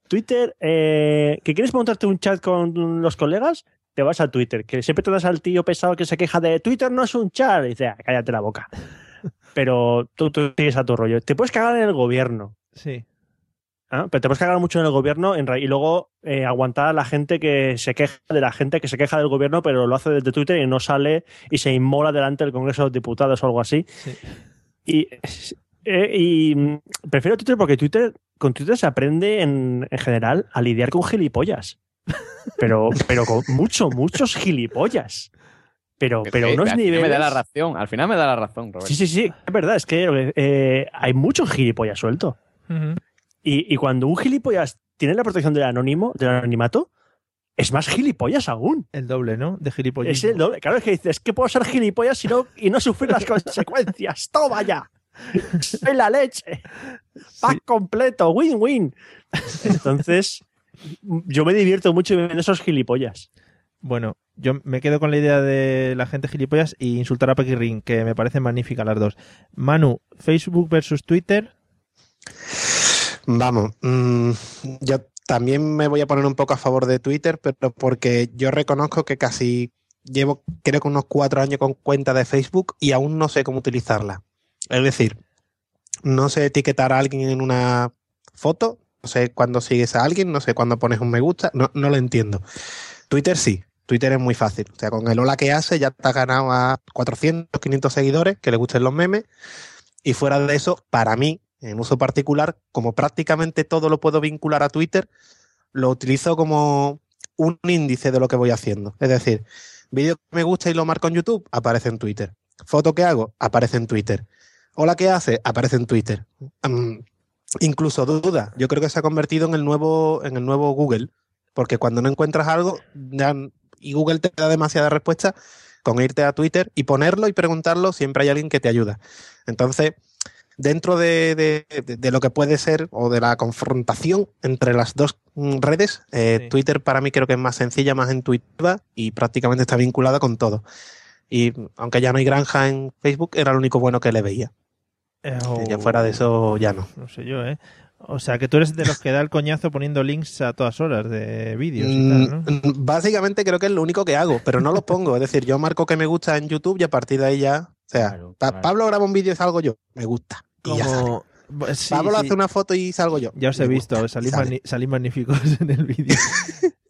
Twitter, eh, que quieres montarte un chat con los colegas, te vas a Twitter. Que siempre te das al tío pesado que se queja de Twitter no es un chat. Y dice, "Ah, cállate la boca. Pero tú, tú sigues a tu rollo. Te puedes cagar en el gobierno. Sí. ¿Ah? Pero te puedes cagar mucho en el gobierno en y luego eh, aguantar a la gente que se queja de la gente que se queja del gobierno, pero lo hace desde Twitter y no sale y se inmola delante del Congreso de los Diputados o algo así. Y, eh, y, mm, prefiero Twitter porque Twitter, con Twitter se aprende en, en general a lidiar con gilipollas. Pero, pero con mucho, muchos gilipollas. Pero, pero Eh, unos al final niveles. me da la razón, al final me da la razón, Roberto. Sí, sí, sí, es verdad, es que eh, hay muchos gilipollas suelto. Y, y cuando un gilipollas tiene la protección del anónimo, del anonimato, es más gilipollas aún. El doble, ¿no? De gilipollas. Es el doble. Claro, es que dices, que puedo ser gilipollas y no, y no sufrir las consecuencias. ¡Toma ya! ¡Soy la leche! ¡Pack completo! ¡Win-win! Entonces, yo me divierto mucho viendo esos gilipollas. Bueno, yo me quedo con la idea de la gente gilipollas y insultar a Paquirrin, que me parecen magníficas las dos. Manu, Facebook versus Twitter. Vamos, mm, yo también me voy a poner un poco a favor de Twitter, pero porque yo reconozco que casi llevo, creo que unos cuatro años con cuenta de Facebook y aún no sé cómo utilizarla. Es decir, no sé etiquetar a alguien en una foto, no sé cuándo sigues a alguien, no sé cuándo pones un me gusta, no, lo entiendo. Twitter sí, Twitter es muy fácil. O sea, con el hola que hace ya te has ganado a 400, 500 seguidores que le gusten los memes. Y fuera de eso, para mí, en uso particular, como prácticamente todo lo puedo vincular a Twitter, lo utilizo como un índice de lo que voy haciendo. Es decir, vídeo que me gusta y lo marco en YouTube, aparece en Twitter. Foto que hago, aparece en Twitter. Hola, ¿qué hace? Aparece en Twitter. Mm, incluso duda. Yo creo que se ha convertido en el nuevo, en el nuevo Google. Porque cuando no encuentras algo, ya- y Google te da demasiada respuesta, con irte a Twitter y ponerlo y preguntarlo, siempre hay alguien que te ayuda. Entonces, dentro de, de- de- de lo que puede ser o de la confrontación entre las dos mm, redes, eh, Twitter para mí creo que es más sencilla, más intuitiva y prácticamente está vinculada con todo. Y aunque ya no hay granja en Facebook, era lo único bueno que le veía. Eh, Ya fuera de eso, ya no. No sé yo, ¿eh? O sea, que tú eres de los que da el coñazo poniendo links a todas horas de vídeos y tal, ¿no? Mm, mm, Básicamente creo que es lo único que hago, pero no los pongo. Es decir, yo marco que me gusta en YouTube y a partir de ahí ya. O sea, Pa- Pablo graba un vídeo y salgo yo. Me gusta. Como... Sí, Pablo sí. hace una foto y salgo yo. Ya os he visto, salís, salís magníficos en el vídeo.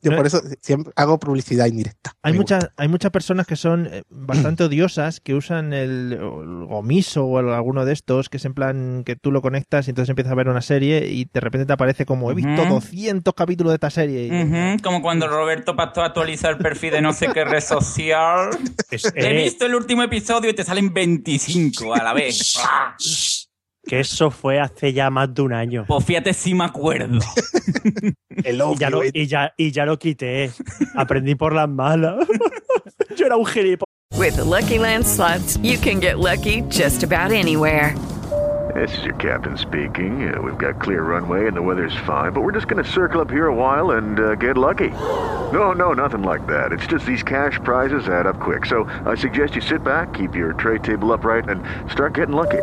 Yo por eso siempre hago publicidad indirecta. Hay muchas, hay muchas personas que son eh, bastante odiosas, que usan el, el Gomiso o el- alguno de estos, que es en plan que tú lo conectas y entonces empiezas a ver una serie y de repente te aparece como he visto Ujú. 200 capítulos de esta serie. Y- Como cuando Roberto Pastor actualiza el perfil de no sé qué red social. He eh, visto el último episodio y te salen 25 a la vez. Que eso fue hace ya más de un año. Pues fíjate si me acuerdo. y, ya lo, y, ya, y ya lo quité. Aprendí por las malas. Yo era un gilipollas. With the Lucky Land slots, you can get lucky just about anywhere. This is your captain speaking. Uh, we've got clear runway and the weather's fine, but we're just going to circle up here a while and uh, get lucky. No, no, nothing like that. It's just these cash prizes add up quick. So I suggest you sit back, keep your tray table upright, and start getting lucky.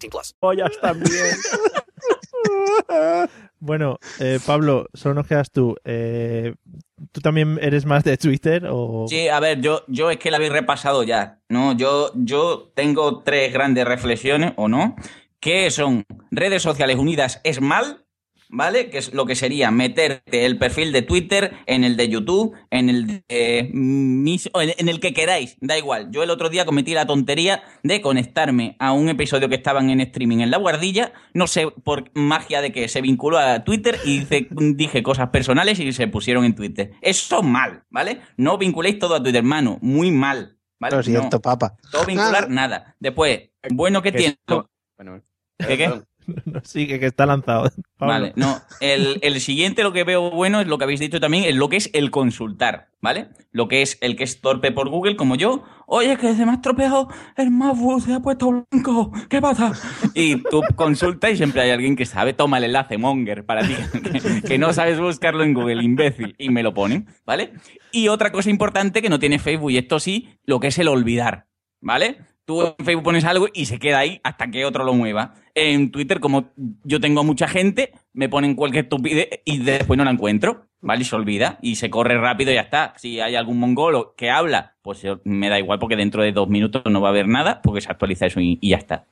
18 plus. Pollas también. Bueno, eh, Pablo, solo nos quedas tú. Eh, ¿Tú también eres más de Twitter o...? Sí, a ver, yo, yo es que la habéis repasado ya, ¿no? Yo, yo tengo tres grandes reflexiones, ¿o no? Que son redes sociales unidas es mal, ¿vale? Que es lo que sería meterte el perfil de Twitter en el de YouTube, en el de eh, mis- en el que queráis, da igual. Yo el otro día cometí la tontería de conectarme a un episodio que estaban en streaming en la guardilla, no sé por magia de que se vinculó a Twitter y dice- dije cosas personales y se pusieron en Twitter. Eso mal, ¿vale? No vinculéis todo a Twitter, hermano, muy mal, ¿vale? Lo siento, No. papa. Todo vincular, nada. Después, bueno que tiene... ¿Qué qué? No, sí, que, está lanzado. Vale, no. El, el siguiente, lo que veo bueno, es lo que habéis dicho también, es lo que es el consultar, ¿vale? Lo que es el que es torpe por Google, como yo. Oye, que se me ha estropeado el MacBook, se ha puesto blanco. ¿Qué pasa? Y tú consultas y siempre hay alguien que sabe, toma el enlace, Monger, para ti, que, que no sabes buscarlo en Google, imbécil, y me lo ponen, ¿vale? Y otra cosa importante que no tiene Facebook, y esto sí, lo que es el olvidar, ¿vale? Tú en Facebook pones algo y se queda ahí hasta que otro lo mueva. En Twitter, como yo tengo mucha gente, me ponen cualquier estupidez y después no la encuentro, ¿vale? Y se olvida y se corre rápido y ya está. Si hay algún mongolo que habla, pues me da igual porque dentro de dos minutos no va a haber nada porque se actualiza eso y, y ya está.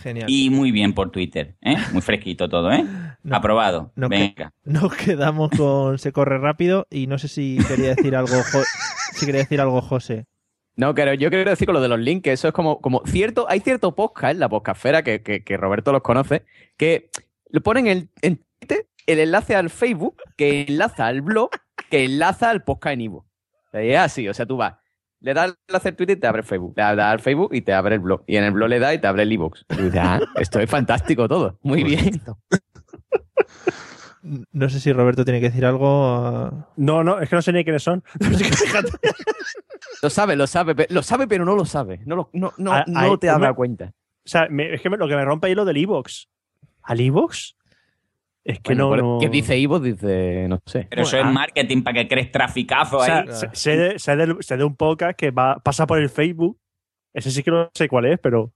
Genial. Y muy bien por Twitter, ¿eh? Muy fresquito todo, ¿eh? Aprobado. No, que- Venga. Nos quedamos con Se corre rápido y no sé si quería decir algo, si quería decir algo José. No, pero yo quiero decir con lo de los links, que eso es como, como cierto, hay cierto podcast la podcastfera que, que, que Roberto los conoce, que le ponen el, en Twitter el enlace al Facebook, que enlaza al blog, que enlaza al podcast en Ivo. Es así, o sea, tú vas, le das el enlace al Twitter y te abre Facebook, le das al Facebook y te abre el blog, y en el blog le das y te abre el. Y dices, ah, esto es fantástico todo, muy bien. No sé si Roberto tiene que decir algo. ah, No, no, es que no sé ni quiénes son. Lo sabe, lo sabe, lo sabe, pero no lo sabe. No, lo- no, no, Ah, no te dado cuenta. O sea, me- es que me- lo que me rompe ahí es lo del Evox. ¿Al Evox? Es que Bueno, no, ¿Qué dice Ivo? Dice, no sé. Pero eso es marketing para que crees traficazo O sea, ahí. sé, sé de, sé de un podcast que va, pasa por el Facebook. Ese sí que no sé cuál es, pero.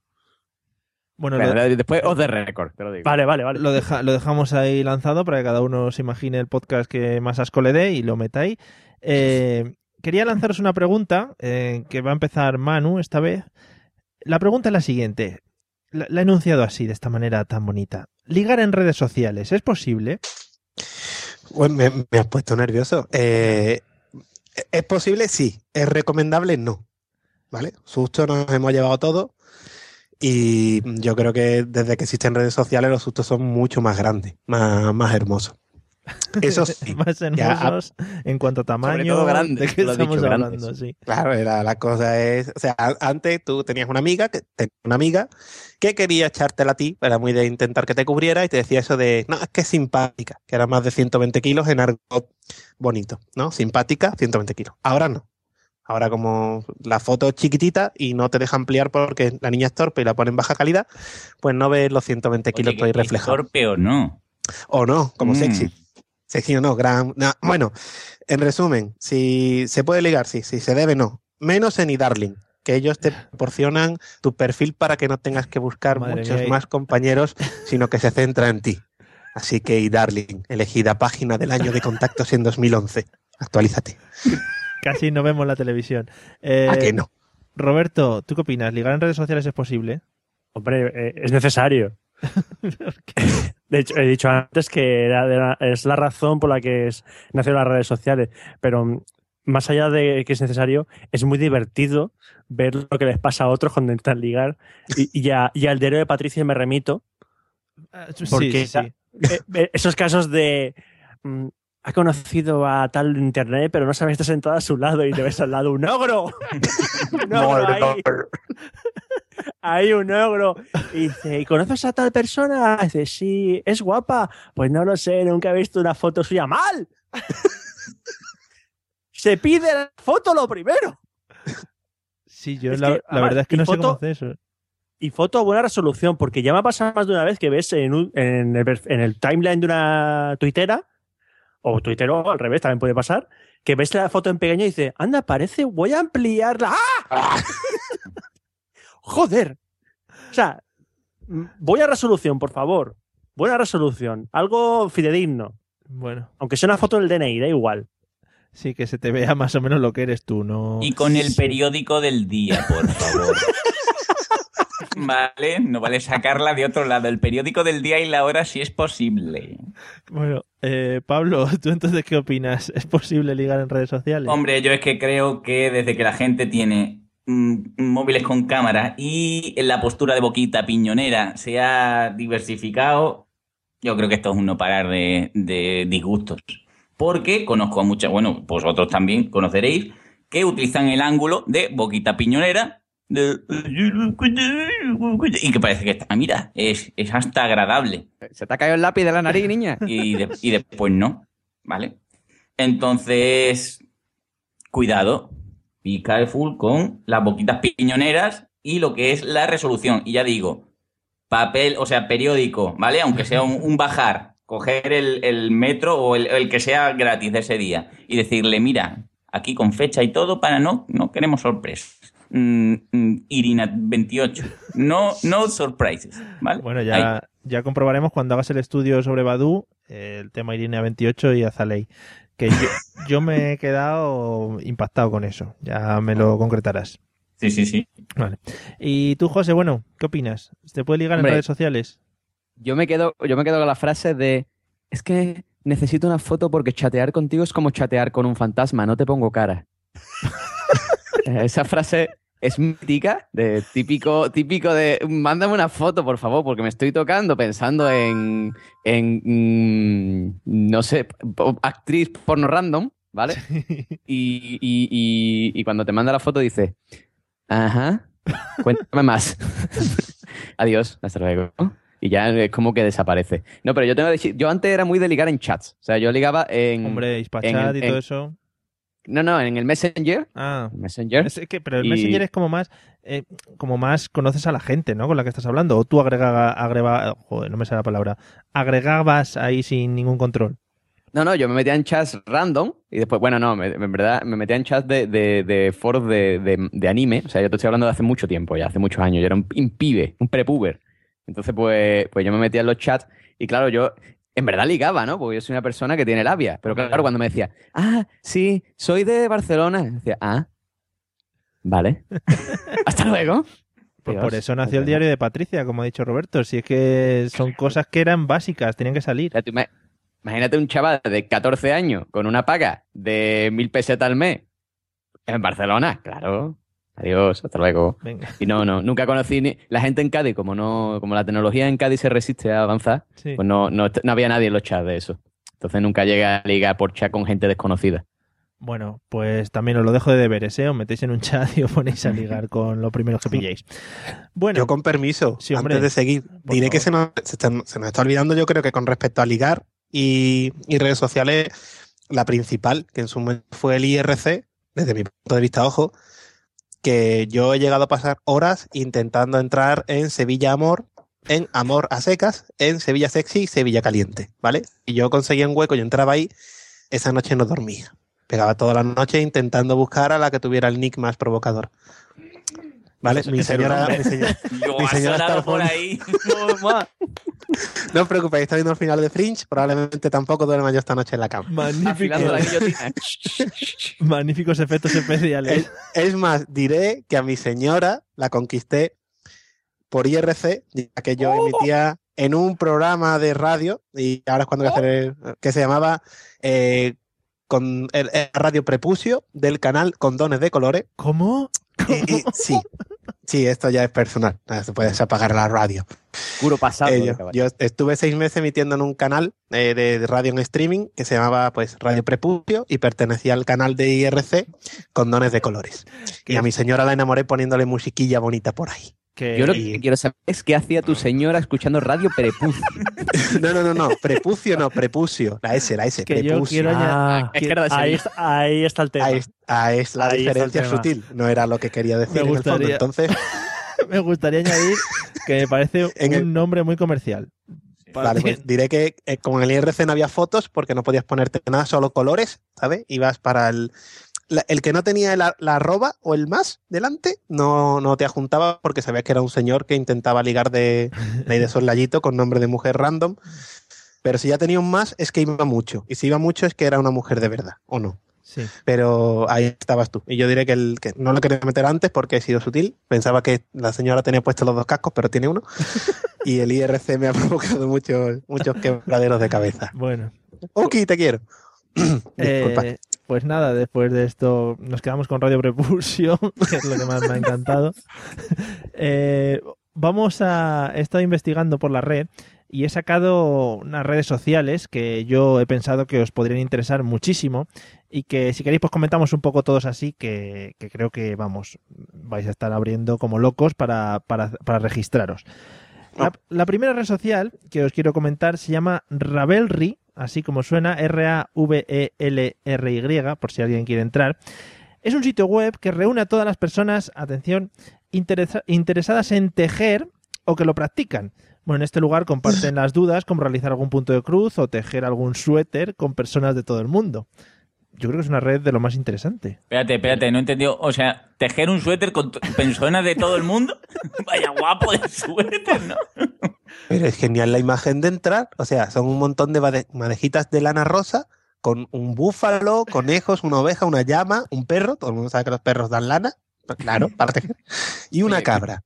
Bueno, Bueno, lo- después os de récord, te lo digo. Vale, vale, vale. Lo, deja- lo dejamos ahí lanzado para que cada uno se imagine el podcast que más asco le dé y lo meta ahí. Eh, quería lanzaros una pregunta eh, que va a empezar Manu esta vez. La pregunta es la siguiente. La, la he enunciado así, de esta manera tan bonita. Ligar en redes sociales, ¿es posible? Bueno, me, me has puesto nervioso. Eh, ¿Es posible? Sí. ¿Es recomendable? No. ¿Vale? Susto nos hemos llevado todo. Y yo creo que desde que existen redes sociales los sustos son mucho más grandes, más, más hermosos. Eso sí. más ya, hermosos en cuanto a tamaño. todo grandes, ¿De qué lo has estamos dicho, hablando? grandes. Sí. Claro, era, la cosa es, o sea, antes tú tenías una amiga, que tenías una amiga que quería echártela a ti, era muy de intentar que te cubriera y te decía eso de, no, es que es simpática, que era más de 120 kilos en argot bonito, ¿no? Simpática, 120 kilos. Ahora no. Ahora como la foto es chiquitita y no te deja ampliar porque la niña es torpe y la pone en baja calidad, pues no ves los 120 kilos Oye, ahí que es reflejados. torpe o no. O no, como Mm. sexy. Sexy o no, gran. no, Bueno, en resumen, si se puede ligar, sí, si se debe, no. Menos en eDarling, que ellos te proporcionan tu perfil para que no tengas que buscar Madre muchos mía, más compañeros, sino que se centra en ti. Así que eDarling, elegida página del año de contactos en 2011. Actualízate. Casi no vemos la televisión. Eh, ¿A que no? Roberto, ¿tú qué opinas? ¿Ligar en redes sociales es posible? Hombre, eh, es necesario. De hecho, he dicho antes que era de la- es la razón por la que es, nacieron las redes sociales, pero mm, más allá de que es necesario, es muy divertido ver lo que les pasa a otros cuando intentan ligar. Y, y, a- y al diario de Patricia me remito, Sí, porque sí, sí. eh, eh, esos casos de mm, ha conocido a tal internet, pero no sabes, está sentado a su lado y te ves al lado un ogro. un ogro ahí. Hay un ogro. Y dice, ¿y conoces a tal persona? Dice, sí, ¿es guapa? Pues no lo sé, nunca he visto una foto suya. ¡Mal! Se pide la foto lo primero. Sí, yo Es la, que, la además, verdad es que no sé foto- cómo hacer eso. Y foto a buena resolución, porque ya me ha pasado más de una vez que ves en, un- en, el, en el timeline de una tuitera, o tuitero al revés, también puede pasar, que ves la foto en pequeño y dices, anda, parece, voy a ampliarla. ¡Ah! ¡Joder! O sea, voy a resolución, por favor. Buena resolución. Algo fidedigno. Bueno, Aunque sea una foto del DNI, da igual. sí, que se te vea más o menos lo que eres tú, ¿no? Y con el periódico del día, por favor. Vale, no vale sacarla de otro lado. El periódico del día y la hora si es posible. Bueno, eh, Pablo, ¿tú entonces qué opinas? ¿Es posible ligar en redes sociales? Hombre, yo es que creo que desde que la gente tiene mm, móviles con cámara y la postura de boquita piñonera se ha diversificado, yo creo que esto es un no parar de, de disgustos. Porque conozco a muchas, bueno, vosotros también conoceréis, que utilizan el ángulo de boquita piñonera y que parece que está, mira, es, es hasta agradable. Se te ha caído el lápiz de la nariz, niña. Y, de- y después no, ¿vale? Entonces, cuidado, be careful con las boquitas piñoneras y lo que es la resolución. Y ya digo, papel, o sea, periódico, ¿vale? Aunque sea un, un bajar, coger el, el metro o el, el que sea gratis de ese día y decirle, mira, aquí con fecha y todo para no, no queremos sorpresas. Mm, mm, Irina 28. No, no surprises, ¿vale? Bueno, Ahí. ya, ya comprobaremos cuando hagas el estudio sobre Badu, eh, el tema Irinea 28 y Azalei. Que yo, yo me he quedado impactado con eso. Ya me lo concretarás. Sí, sí, sí. Vale. Y tú, José, bueno, ¿qué opinas? ¿Se puede ligar Hombre. en redes sociales? Yo me quedo, yo me quedo con la frase de es que necesito una foto porque chatear contigo es como chatear con un fantasma, no te pongo cara. Esa frase es mítica, de típico, típico de mándame una foto, por favor, porque me estoy tocando pensando en, en mm, no sé, actriz porno random, ¿vale? Y, y- y- y cuando te manda la foto dice, ajá, cuéntame más. Adiós, hasta luego. Y ya es como que desaparece. No, pero yo tengo que decir, yo antes era muy de ligar en chats. O sea, yo ligaba en. Hombre, en y todo eso. No, no, en el Messenger. Ah. Messenger. Es que, pero el Y- Messenger es como más, eh, como más conoces a la gente, ¿no? Con la que estás hablando. O tú agrega, agrega, joder, no me sale la palabra. Agregabas ahí sin ningún control. No, no, yo me metía en chats random y después, bueno, no, me- en verdad me metía en chats de, de, de foros de, de- de anime. O sea, yo te estoy hablando de hace mucho tiempo, ya hace muchos años. Yo era un, un pibe, un prepuber. Entonces, pues, pues yo me metía en los chats y claro, yo en verdad ligaba, ¿no? Porque yo soy una persona que tiene labia. Pero claro, cuando me decía, ah, sí, soy de Barcelona, decía, ah, vale. Hasta luego. Pues Dios, por eso nació el diario de Patricia, como ha dicho Roberto. Si es que son cosas que eran básicas, tenían que salir. Imagínate un chaval de 14 años con una paga de mil pesetas al mes en Barcelona. Claro. Adiós, hasta luego. Venga. Y no, no, nunca conocí ni... La gente en Cádiz, como no, como la tecnología en Cádiz se resiste a avanzar, Sí. pues no, no, no había nadie en los chats de eso. Entonces nunca llegué a ligar por chat con gente desconocida. Bueno, pues también os lo dejo de deberes, ¿eh? Os metéis en un chat y os ponéis a ligar con los primeros que pilléis. Bueno, Yo con permiso, Sí, hombre. antes de seguir, diré que se nos, se, está- se nos está olvidando, yo creo que con respecto a ligar y, y redes sociales, la principal, que en su momento fue el IRC, desde mi punto de vista, ojo, que yo he llegado a pasar horas intentando entrar en Sevilla Amor, en Amor a secas, en Sevilla Sexy y Sevilla Caliente, ¿vale? Y yo conseguía un hueco, yo entraba ahí, esa noche no dormía. Pegaba toda la noche intentando buscar a la que tuviera el nick más provocador. ¿Vale? Mi señora, mi señora, Yo mi por ahí. No os preocupéis, está viendo el final de Fringe. Probablemente tampoco duerma yo esta noche en la cama. magnífico, la magníficos efectos especiales. Es, es más, diré que a mi señora la conquisté por IRC, ya que yo emitía en un programa de radio, y ahora es cuando voy a hacer el- que se llamaba eh, con el, el Radio Prepucio del canal Condones de Colores. ¿Cómo? Y- y- sí, sí, esto ya es personal. Nada, Se puede apagar la radio. Puro pasado. Eh, yo, estuve seis meses emitiendo en un canal eh, de, radio en streaming que se llamaba pues Radio Prepucio y pertenecía al canal de IRC Condones de Colores. Y a mi señora la enamoré poniéndole musiquilla bonita por ahí. Yo lo que quiero saber es qué hacía tu señora escuchando radio Prepucio. No, no, no, no, prepucio no, prepucio. La S, la S, Que yo prepucio. quiero Ah, que- ahí, está, ahí está el tema. Ahí, ahí es la Ahí diferencia sutil, no era lo que quería decir Me en el fondo. Entonces, me gustaría añadir que me parece En un el- nombre muy comercial. Vale, pues diré que eh, como en el IRC no había fotos porque no podías ponerte nada, solo colores, ¿sabes? Ibas para el... la- el que no tenía la, la arroba o el más delante no, no te ajuntaba porque sabías que era un señor que intentaba ligar de, de, de soslayito con nombre de mujer random. Pero si ya tenía un más es que iba mucho. Y si iba mucho es que era una mujer de verdad, ¿o no? Sí. Pero ahí estabas tú. Y yo diré que, el, que no lo quería meter antes porque he sido sutil. Pensaba que la señora tenía puesto los dos cascos, pero tiene uno. y el IRC me ha provocado muchos, muchos quebraderos de cabeza. Bueno. Ok, te quiero. Disculpa. Eh, pues nada, después de esto nos quedamos con Radio Prepulsión, que es lo que más me ha encantado. Eh, vamos a. He estado investigando por la red y he sacado unas redes sociales que yo he pensado que os podrían interesar muchísimo y que si queréis pues comentamos un poco todos así que, que creo que vamos vais a estar abriendo como locos para, para, para registraros. La, la primera red social que os quiero comentar se llama Ravelry, así como suena, E R-A-V-E-L-R-Y, por si alguien quiere entrar. Es un sitio web que reúne a todas las personas, atención, interesa- interesadas en tejer o que lo practican. Bueno, en este lugar comparten las dudas como realizar algún punto de cruz o tejer algún suéter con personas de todo el mundo. Yo creo que es una red de lo más interesante. Espérate, espérate, no he entendido. O sea, tejer un suéter con personas de todo el mundo. Vaya guapo de suéter, ¿no? Pero es genial la imagen de entrar. O sea, son un montón de madejitas de lana rosa con un búfalo, conejos, una oveja, una llama, un perro. Todo el mundo sabe que los perros dan lana. Claro, para tejer. Y una cabra.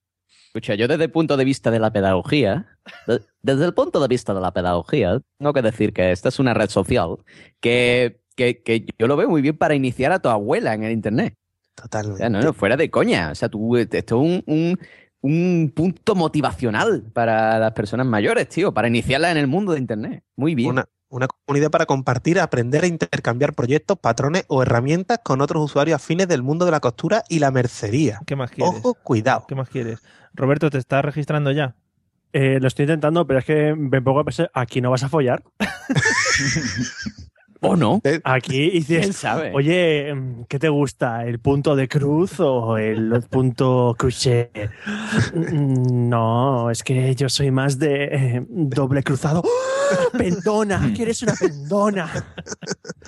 Escucha, yo desde el punto de vista de la pedagogía, de- desde el punto de vista de la pedagogía, tengo que decir que esta es una red social que, que, que yo lo veo muy bien para iniciar a tu abuela en el Internet. Totalmente. O sea, no, no, fuera de coña. O sea, tú, esto es un, un, un punto motivacional para las personas mayores, tío, para iniciarlas en el mundo de Internet. Muy bien. Una, una comunidad para compartir, aprender e intercambiar proyectos, patrones o herramientas con otros usuarios afines del mundo de la costura y la mercería. ¿Qué más quieres? Ojo, cuidado. ¿Qué más quieres? Roberto, ¿te estás registrando ya? Eh, lo estoy intentando, pero es que me pongo a pensar, aquí no vas a follar. ¿O no? Aquí dices, ¿Quién sabe? oye, mm, ¿qué te gusta? ¿El punto de cruz o el punto crochet? Mm, No, es que yo soy más de eh, doble cruzado. ¡Oh! ¡Pendona! ¿Quieres una pendona?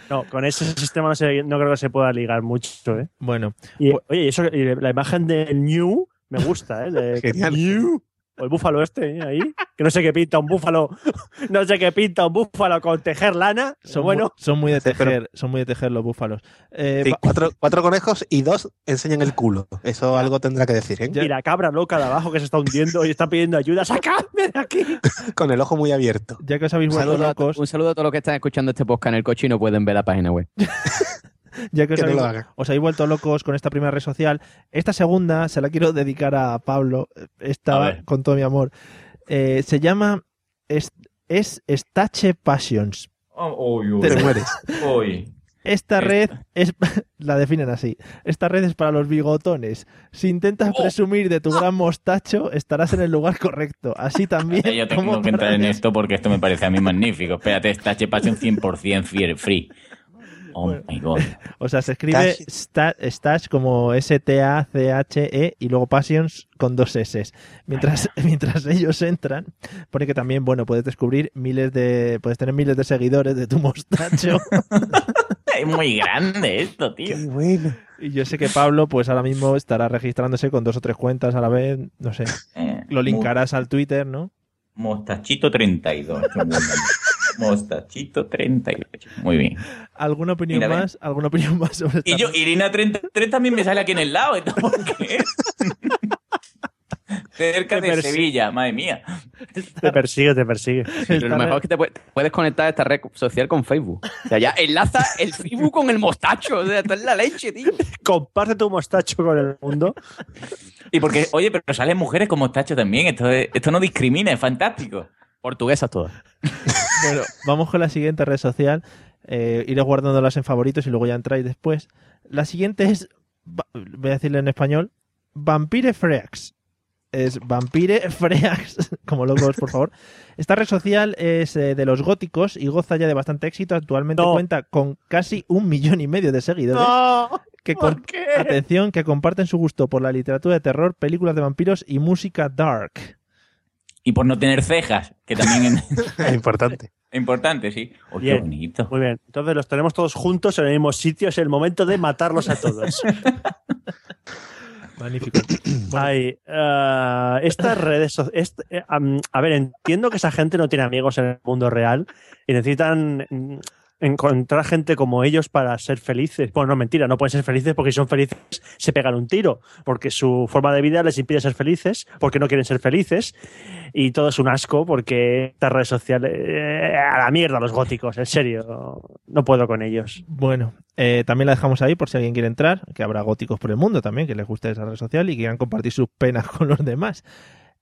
No, con ese sistema no, creo que se pueda ligar mucho, ¿eh? Bueno. Y, oye, y eso, y la imagen del New me gusta, ¿eh? De- Genial. New. O el búfalo este, ¿eh? ahí. Que no sé qué pinta un búfalo. No sé qué pinta un búfalo con tejer lana. Son, bueno, muy, son muy de Sí, pero- tejer, son muy de tejer los búfalos. Eh, Sí, cuatro, cuatro conejos y dos enseñan el culo. Eso algo tendrá que decir, ¿eh? y la cabra loca de abajo que se está hundiendo y está pidiendo ayuda. ¡Sacadme de aquí! Con el ojo muy abierto. ya que os habéis Un vuelto locos, un saludo a todos los que están escuchando este podcast en el coche y no pueden ver la página web. ya que os que habéis, os habéis vuelto locos con esta primera red social, esta segunda se la quiero dedicar a Pablo, esta con todo mi amor. Eh, se llama es, es Stache Passions. Oh, uy. Te mueres. Esta red es la definen así. Esta red es para los bigotones. Si intentas Oh. presumir de tu gran mostacho, estarás en el lugar correcto. Así también. Yo tengo como que entrar en esto porque esto me parece a mí magnífico. Espérate, esta Passion 100% free- Oh my god. O sea, se escribe Stash. sta- Stash como S-T-A-C-H-E E y luego Passions con dos S. Mientras, mientras ellos entran, pone que también, bueno, puedes descubrir miles de. Puedes tener miles de seguidores de tu mostacho. Es muy grande esto, tío. Qué bueno. y yo sé que Pablo, pues ahora mismo estará registrándose con dos o tres cuentas a la vez. No sé. Eh, Lo linkarás al Twitter, ¿no? Mostachito 32. Mostachito 38. Muy bien. ¿Alguna opinión Mira, más? ¿Alguna opinión más sobre esta Y yo? Irina 33 también me sale aquí en el lado. ¿esto por qué? Cerca Te de Sevilla, madre mía. Te persigue, te persigue. Pero lo mejor es que te pu- puedes conectar esta red social con Facebook. O sea, ya enlaza el Facebook con el mostacho. O sea, esto es la leche, tío. Comparte tu mostacho con el mundo. Y porque, oye, pero salen mujeres como mostacho también. Esto, es- esto no discrimina, es fantástico. Portuguesas todas. Bueno, vamos con la siguiente red social. Eh, iré guardándolas en favoritos y luego ya entráis después. La siguiente es, voy a decirle en español, Vampire Freaks. Es Vampire Freaks, como locos, por favor. Esta red social es eh, de los góticos y goza ya de bastante éxito. Actualmente No. cuenta con casi un millón y medio de seguidores. ¡No! que ¿por con- qué? atención, que comparten su gusto por la literatura de terror, películas de vampiros y música dark. Y por no tener cejas, que también es Es importante. importante, sí. Oh, qué bonito. Muy bien. Entonces los tenemos todos juntos en el mismo sitio. Es el momento de matarlos a todos. Magnífico. Ay, ah, estas redes sociales. a ver, entiendo que esa gente no tiene amigos en el mundo real y necesitan encontrar gente como ellos para ser felices. Bueno, no, mentira, no pueden ser felices porque si son felices se pegan un tiro, porque su forma de vida les impide ser felices, porque no quieren ser felices y todo es un asco porque estas redes sociales. eh, a la mierda los góticos, en serio, no puedo con ellos. Bueno, eh, también la dejamos ahí por si alguien quiere entrar, que habrá góticos por el mundo también, que les guste esa red social y quieran compartir sus penas con los demás.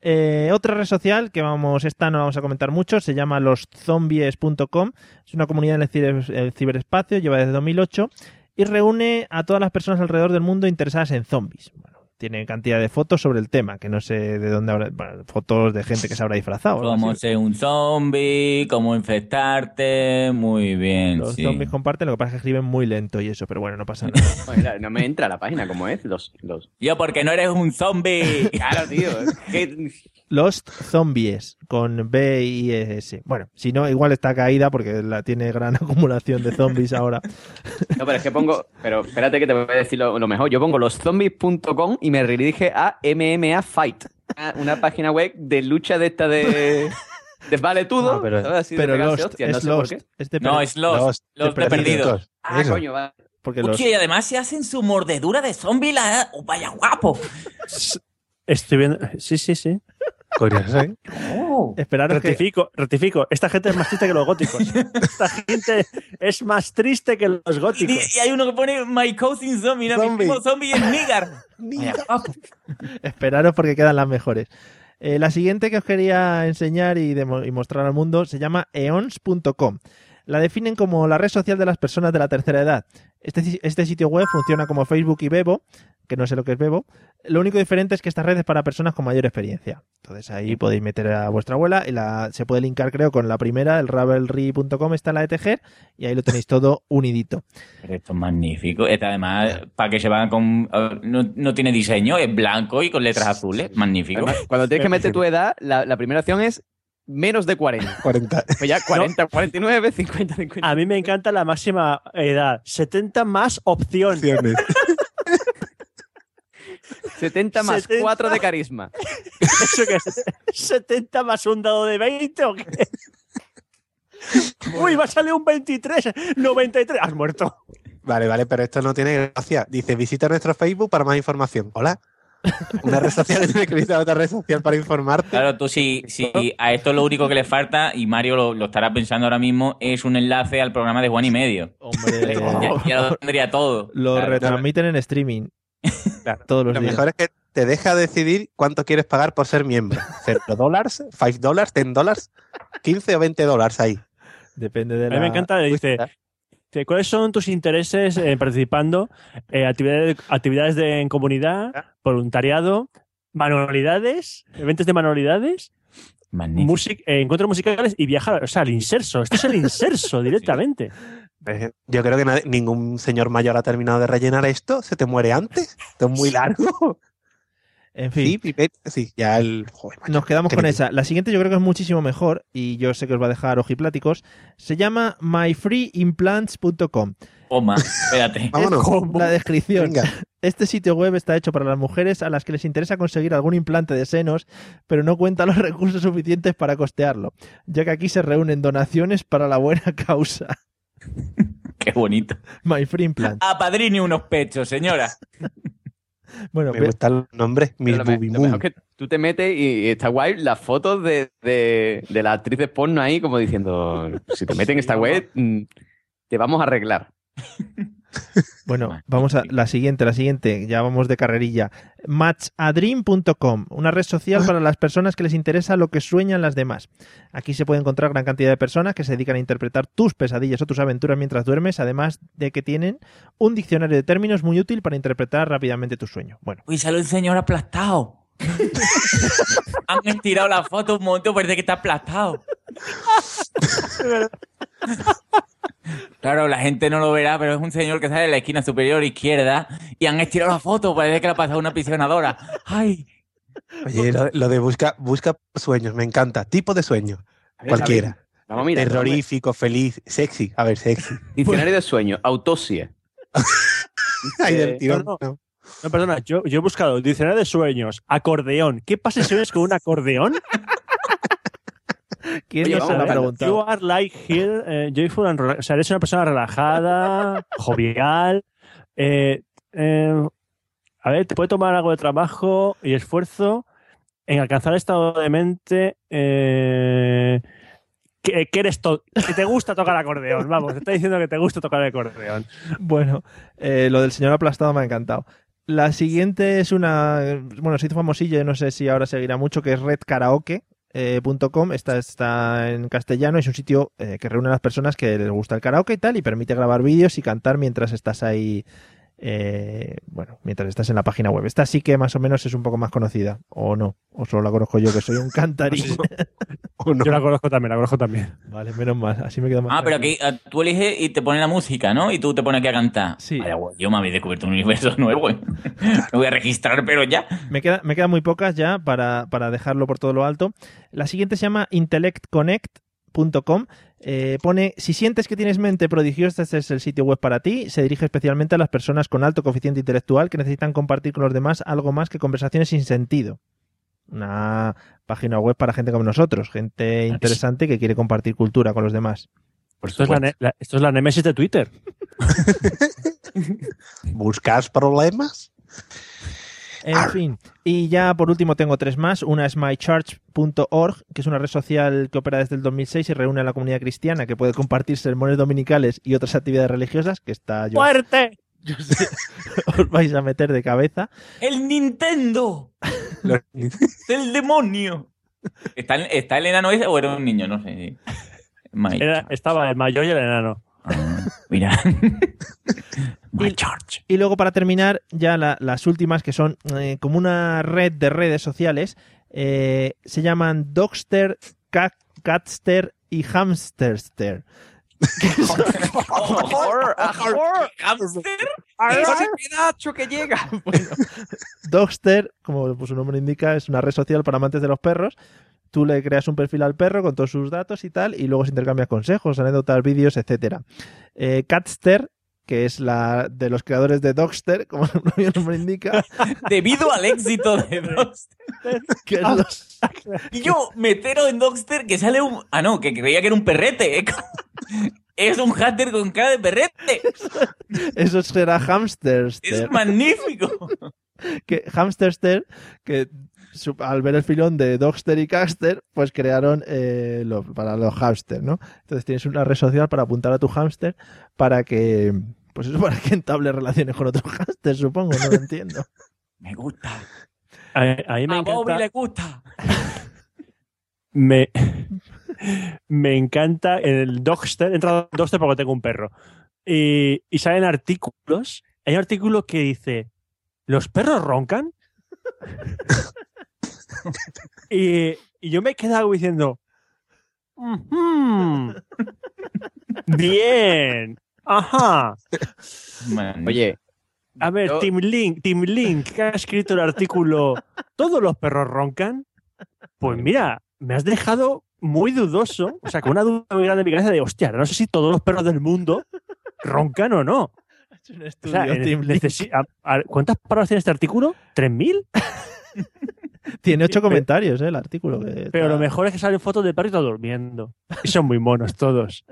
Eh, otra red social que vamos, esta no vamos a comentar mucho, se llama loszombies.com. Es una comunidad en el, ciber- el ciberespacio, lleva desde 2008 y reúne a todas las personas alrededor del mundo interesadas en zombies. Tiene cantidad de fotos sobre el tema, que no sé de dónde habrá, bueno, fotos de gente que se habrá disfrazado. Cómo ser un zombie, cómo infectarte. Muy bien. Los sí. zombies comparten, lo que pasa es que escriben muy lento y eso, pero bueno, no pasa nada. No me entra la página como es. Los, los... Yo, porque no eres un zombie. Claro, tío. que- Lost Zombies con B y S. Bueno, si no, igual está caída porque la tiene gran acumulación de zombies ahora. No, pero es que pongo. Pero espérate que te voy a decir lo, lo mejor. Yo pongo loszombies.com y me redirige a MMA Fight. Una, una página web de lucha de esta de. de vale todo. Ah, pero- ¿sabes? Así de pero pegarse Lost, hostias, es no sé por Lost, qué. es de No, es Lost. Lost, Los de de perdidos. perdidos. Ah, Eso. coño, va. Porque los, Hostia, y además se hacen su mordedura de zombie. La... Oh, vaya guapo. Estoy viendo. Sí, sí, sí. Curioso, ¿eh? Oh. esperaros que, Rectifico, rectifico. Esta gente es más triste que los góticos. Esta gente es más triste que los góticos. y hay uno que pone My cousin zombie. ¿no? Mi Zombie. primo zombie es esperaros porque quedan las mejores. Eh, la siguiente que os quería enseñar y, demo- y mostrar al mundo se llama eons.com. La definen como la red social de las personas de la tercera edad. Este, este sitio web funciona como Facebook y Bebo, que no sé lo que es Bebo. Lo único diferente es que esta red es para personas con mayor experiencia. Entonces ahí podéis meter a vuestra abuela y la, se puede linkar creo con la primera, el ravelry.com está la de tejer y ahí lo tenéis todo unidito. Pero esto es magnífico. Este, además, para que se van con. No, no tiene diseño, es blanco y con letras azules. Magnífico. Además, cuando tienes que meter tu edad, la, la primera opción es menos de 40. 40. Pues ya 40, 49, 50, 50. A mí me encanta la máxima edad. 70 más opción. Opciones. 70 más 70. 4 de carisma. ¿Eso qué es? ¿70 más un dado de 20 o qué? Uy, va a salir un 23, 93. Has muerto. Vale, vale, pero esto no tiene gracia. Dice, visita nuestro Facebook para más información. Hola. Una red social tiene que visitar otra red social para informarte. Claro, tú si, si a esto lo único que le falta, y Mario lo, lo estará pensando ahora mismo, es un enlace al programa de Juan y Medio. Hombre, Ya, ya lo tendría todo. lo Claro. retransmiten en streaming Claro. todos los Lo días. mejor es que te deja decidir cuánto quieres pagar por ser miembro. ¿Cero dólares? ¿5 dólares? ¿10 dólares? ¿15 o 20 dólares ahí? Depende de A la... mí me encanta, dice, ¿cuáles son tus intereses eh, participando? Eh, actividades, actividades de, en comunidad, voluntariado, manualidades, eventos de manualidades, music- eh, encuentros musicales y viajar. O sea, el inserso. Esto es el inserso directamente. Eh, Yo creo que nadie- ningún señor mayor ha terminado de rellenar esto. Se te muere antes. Esto es muy largo. En fin. Sí, Pipe, sí, ya el. Joder, macho, Nos quedamos con esa. La siguiente yo creo que es muchísimo mejor y yo sé que os va a dejar ojipláticos. Se llama myfreeimplants.com. Toma, espérate. Vámonos. La descripción. Venga. Este sitio web está hecho para las mujeres a las que les interesa conseguir algún implante de senos, pero no cuentan los recursos suficientes para costearlo, ya que aquí se reúnen donaciones para la buena causa. Qué bonito. My Free Implant. Apadrine unos pechos, señora. Bueno, Me ve- gustan los nombres. Miss Pero Booby Moon. que tú te metes y, está guay las fotos de, de, de la actriz de porno ahí como diciendo, si te meten en esta web, mm, te vamos a arreglar. Bueno, vamos a la siguiente, la siguiente, ya vamos de carrerilla. Matchadream.com, una red social para las personas que les interesa lo que sueñan las demás. Aquí se puede encontrar gran cantidad de personas que se dedican a interpretar tus pesadillas o tus aventuras mientras duermes, además de que tienen un diccionario de términos muy útil para interpretar rápidamente tu sueño. Bueno, Uy, sale un señor aplastado. Han estirado la foto un montón, parece que está aplastado. Claro, la gente no lo verá, pero es un señor que sale de la esquina superior izquierda y han estirado la foto, parece que le ha pasado una aficionadora. ¡Ay! Oye, lo, lo de busca, busca sueños, me encanta. Tipo de sueño. ver, Cualquiera. vamos a mirar, Terrorífico, feliz, sexy. A ver, sexy. Diccionario de sueños, autopsia. Ay, Eh, del tirón, no, no. no. No, perdona, yo, yo he buscado diccionario de sueños, acordeón. ¿Qué pasa si sueñas con un acordeón? ¿Quién Oye, no se lo ha vamos, You preguntado? are like here, eh, joyful and O sea, eres una persona relajada, jovial. eh, eh, a ver, te puede tomar algo de trabajo y esfuerzo en alcanzar el estado de mente eh, que, que eres to- que te gusta tocar acordeón. Vamos, te está diciendo que te gusta tocar el acordeón. Bueno, eh, lo del señor aplastado me ha encantado. La siguiente es una, bueno, se hizo famosilla, no sé si ahora seguirá mucho, que es redkaraoke.com. Esta está en castellano, es un sitio eh, que reúne a las personas que les gusta el karaoke y tal, y permite grabar vídeos y cantar mientras estás ahí, eh, bueno, mientras estás en la página web. Esta sí que más o menos es un poco más conocida, o no, o solo la conozco yo, que soy un cantarín. ¿O no? Yo la conozco también, la conozco también. vale, menos mal, así me quedo más Ah, pero aquí ah, tú eliges y te pone la música, ¿no? Y tú te pones aquí a cantar. Sí. Yo me habéis descubierto un universo nuevo. ¿eh? Me voy a registrar, pero ya. Me queda, me quedan muy pocas ya para, para dejarlo por todo lo alto. La siguiente se llama Eh, pone, si sientes que tienes mente prodigiosa, este es el sitio web para ti. Se dirige especialmente a las personas con alto coeficiente intelectual que necesitan compartir con los demás algo más que conversaciones sin sentido. Una página web para gente como nosotros, gente interesante que quiere compartir cultura con los demás. Esto es la- esto es la némesis de Twitter. ¿Buscas problemas? En fin, y ya por último tengo tres más. Una es mychurch.org, que es una red social que opera desde el 2006 y reúne a la comunidad cristiana que puede compartir sermones dominicales y otras actividades religiosas, que está yo, ¡Fuerte! yo sé, os vais a meter de cabeza. ¡El Nintendo! ¡El demonio! ¿Está, ¿Está el enano ese o era un niño? No sé. Era- estaba el mayor y el enano. Ah, mira. My Y- Church. Y luego para terminar, ya la- las últimas, que son eh, como una red de redes sociales, eh, se llaman Dogster, Cat- Catster y Hamsterster. ¿Hamster? ¡Ese pedacho que llega! Dogster, como pues, su nombre indica, es una red social para amantes de los perros. Tú le creas un perfil al perro con todos sus datos y tal, y luego se intercambias consejos, anécdotas, vídeos, etcétera. Eh, Catster, que es la de los creadores de Dogster, como el propio nombre indica, Debido al éxito de Dogster. que es los- Y yo me entero en Dogster que sale un. Ah, no, que creía que era un perrete. ¿eh? Es un hater con cara de perrete. eso será Hamsterster. Es magnífico. que Hamsterster, que al ver el filón de Dogster y Caster, pues crearon eh, lo- para los hamsters, ¿no? Entonces tienes una red social para apuntar a tu hámster para que, pues eso, para que entable relaciones con otros hámsters, supongo, no lo entiendo. Me gusta. A, a mí me A Bobby le gusta. Me, me encanta el Dogster. He entrado en Dogster porque tengo un perro. Y, y salen artículos. Hay un artículo que dice: ¿Los perros roncan? y, y yo me he quedado diciendo: "Ujú, Bien. Ajá. Oye, A ver, Yo- Tim Link, Tim Link, que ha escrito el artículo ¿Todos los perros roncan? Pues mira, me has dejado muy dudoso, o sea, con una duda muy grande en mi cabeza de, hostia, no sé si todos los perros del mundo roncan o no. Es un O estudio, sea, Tim Link. necesi- a- a- ¿cuántas palabras tiene este artículo? ¿3.000? Tiene ocho comentarios, ¿eh? El artículo. que Pero lo mejor es que salen fotos del perrito durmiendo. Y son muy monos todos.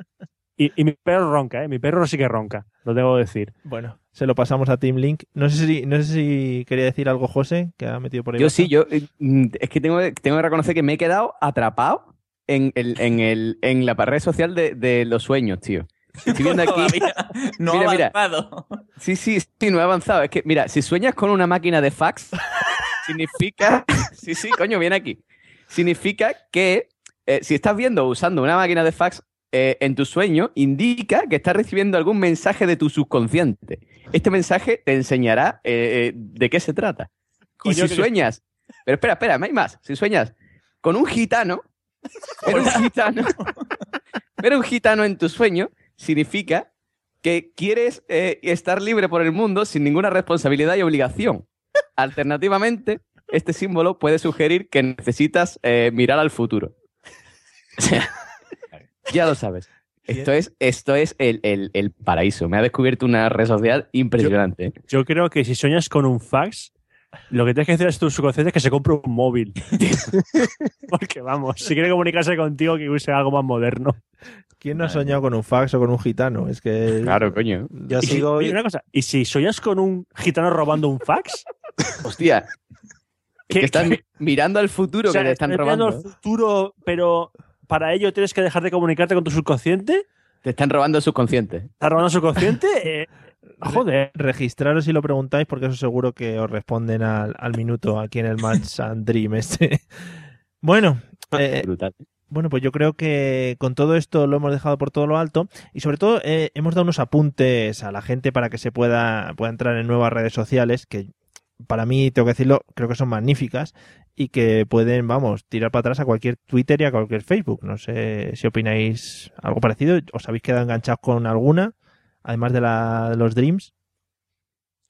Y, y mi perro ronca, ¿eh? Mi perro sí que ronca, lo debo decir. Bueno, se lo pasamos a Team Link. No sé si, no sé si quería decir algo José, que ha metido por ahí. Yo baja. sí, yo eh, mm, es que tengo, tengo que reconocer que me he quedado atrapado en, el, en, el, en la red social de, de los sueños, tío. Estoy viendo aquí. Todavía no Mira, ha mira. avanzado. Sí, sí, sí, no he avanzado. Es que, mira, si sueñas con una máquina de fax, significa. Sí, sí, coño, viene aquí. Significa que eh, si estás viendo usando una máquina de fax eh, en tu sueño, indica que estás recibiendo algún mensaje de tu subconsciente. Este mensaje te enseñará eh, de qué se trata. Y si que- sueñas. Pero espera, espera, hay más. Si sueñas con un gitano. Pero un gitano. Pero un gitano en tu sueño significa que quieres eh, estar libre por el mundo sin ninguna responsabilidad y obligación. Alternativamente, este símbolo puede sugerir que necesitas eh, mirar al futuro. O sea, ya lo sabes. Esto es, esto es el, el- el paraíso. Me ha descubierto una red social impresionante. ¿eh? Yo creo que si sueñas con un fax, lo que tienes que hacer es tu subconsciente es que se compre un móvil. Porque vamos, si quiere comunicarse contigo, que use algo más moderno. ¿Quién no ha soñado con un fax o con un gitano? Es que. Claro, coño. Yo Y si- sigo. oye, una cosa, ¿y si sueñas con un gitano robando un fax? Hostia. ¿Qué- que están qué? mirando al futuro O sea, que te están estás mirando robando. al futuro, pero para ello tienes que dejar de comunicarte con tu subconsciente. Te están robando el subconsciente. ¿Estás robando el subconsciente? Eh, joder. Registraros si lo preguntáis, porque eso seguro que os responden al, al minuto aquí en el Match and Dream este. Bueno, eh, Brutal. Bueno, pues yo creo que con todo esto lo hemos dejado por todo lo alto y sobre todo eh, hemos dado unos apuntes a la gente para que se pueda, pueda entrar en nuevas redes sociales que para mí, tengo que decirlo, creo que son magníficas y que pueden, vamos, tirar para atrás a cualquier Twitter y a cualquier Facebook. No sé si opináis algo parecido. ¿Os habéis quedado enganchados con alguna? Además de, la, de los Dreams.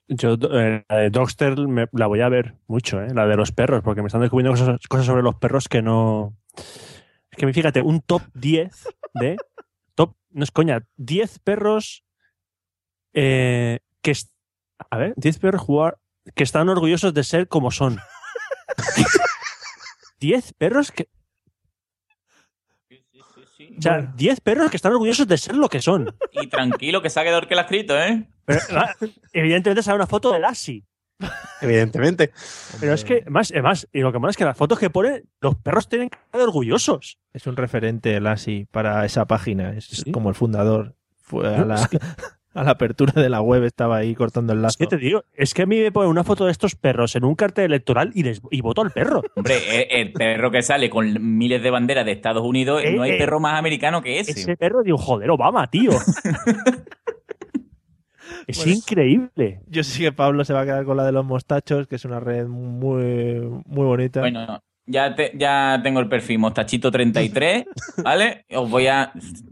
Yo, eh, la de Dogster me- la voy a ver mucho, ¿eh? la de los perros, porque me están descubriendo cosas, sobre los perros que no. Es que fíjate, un top 10 de. Top, no es coña, 10 perros eh, que. A ver, 10 perros jugar, que están orgullosos de ser como son. 10 perros que. O sea, 10 perros que están orgullosos de ser lo que son. Y tranquilo, que se ha quedado el que lo ha escrito, ¿eh? Pero, ah, evidentemente sale una foto de Lassie. Evidentemente. Pero es que, más, además, y lo que más es que las fotos que pone, los perros tienen que estar orgullosos. Es un referente, Lassie, para esa página. Es como el fundador. Fue a la, a la apertura de la web, estaba ahí cortando el lazo. ¿Qué te digo? Es que a mí me ponen una foto de estos perros en un cartel electoral y, les, y voto al perro. Hombre, el, el perro que sale con miles de banderas de Estados Unidos, Eh, no hay eh, perro más americano que ese. Ese perro, digo, joder, Obama, tío. es Bueno, increíble. Yo sí que Pablo se va a quedar con la de los mostachos, que es una red muy, muy bonita. Bueno, ya, te- ya tengo el perfil Mostachito33, ¿vale? Os voy a.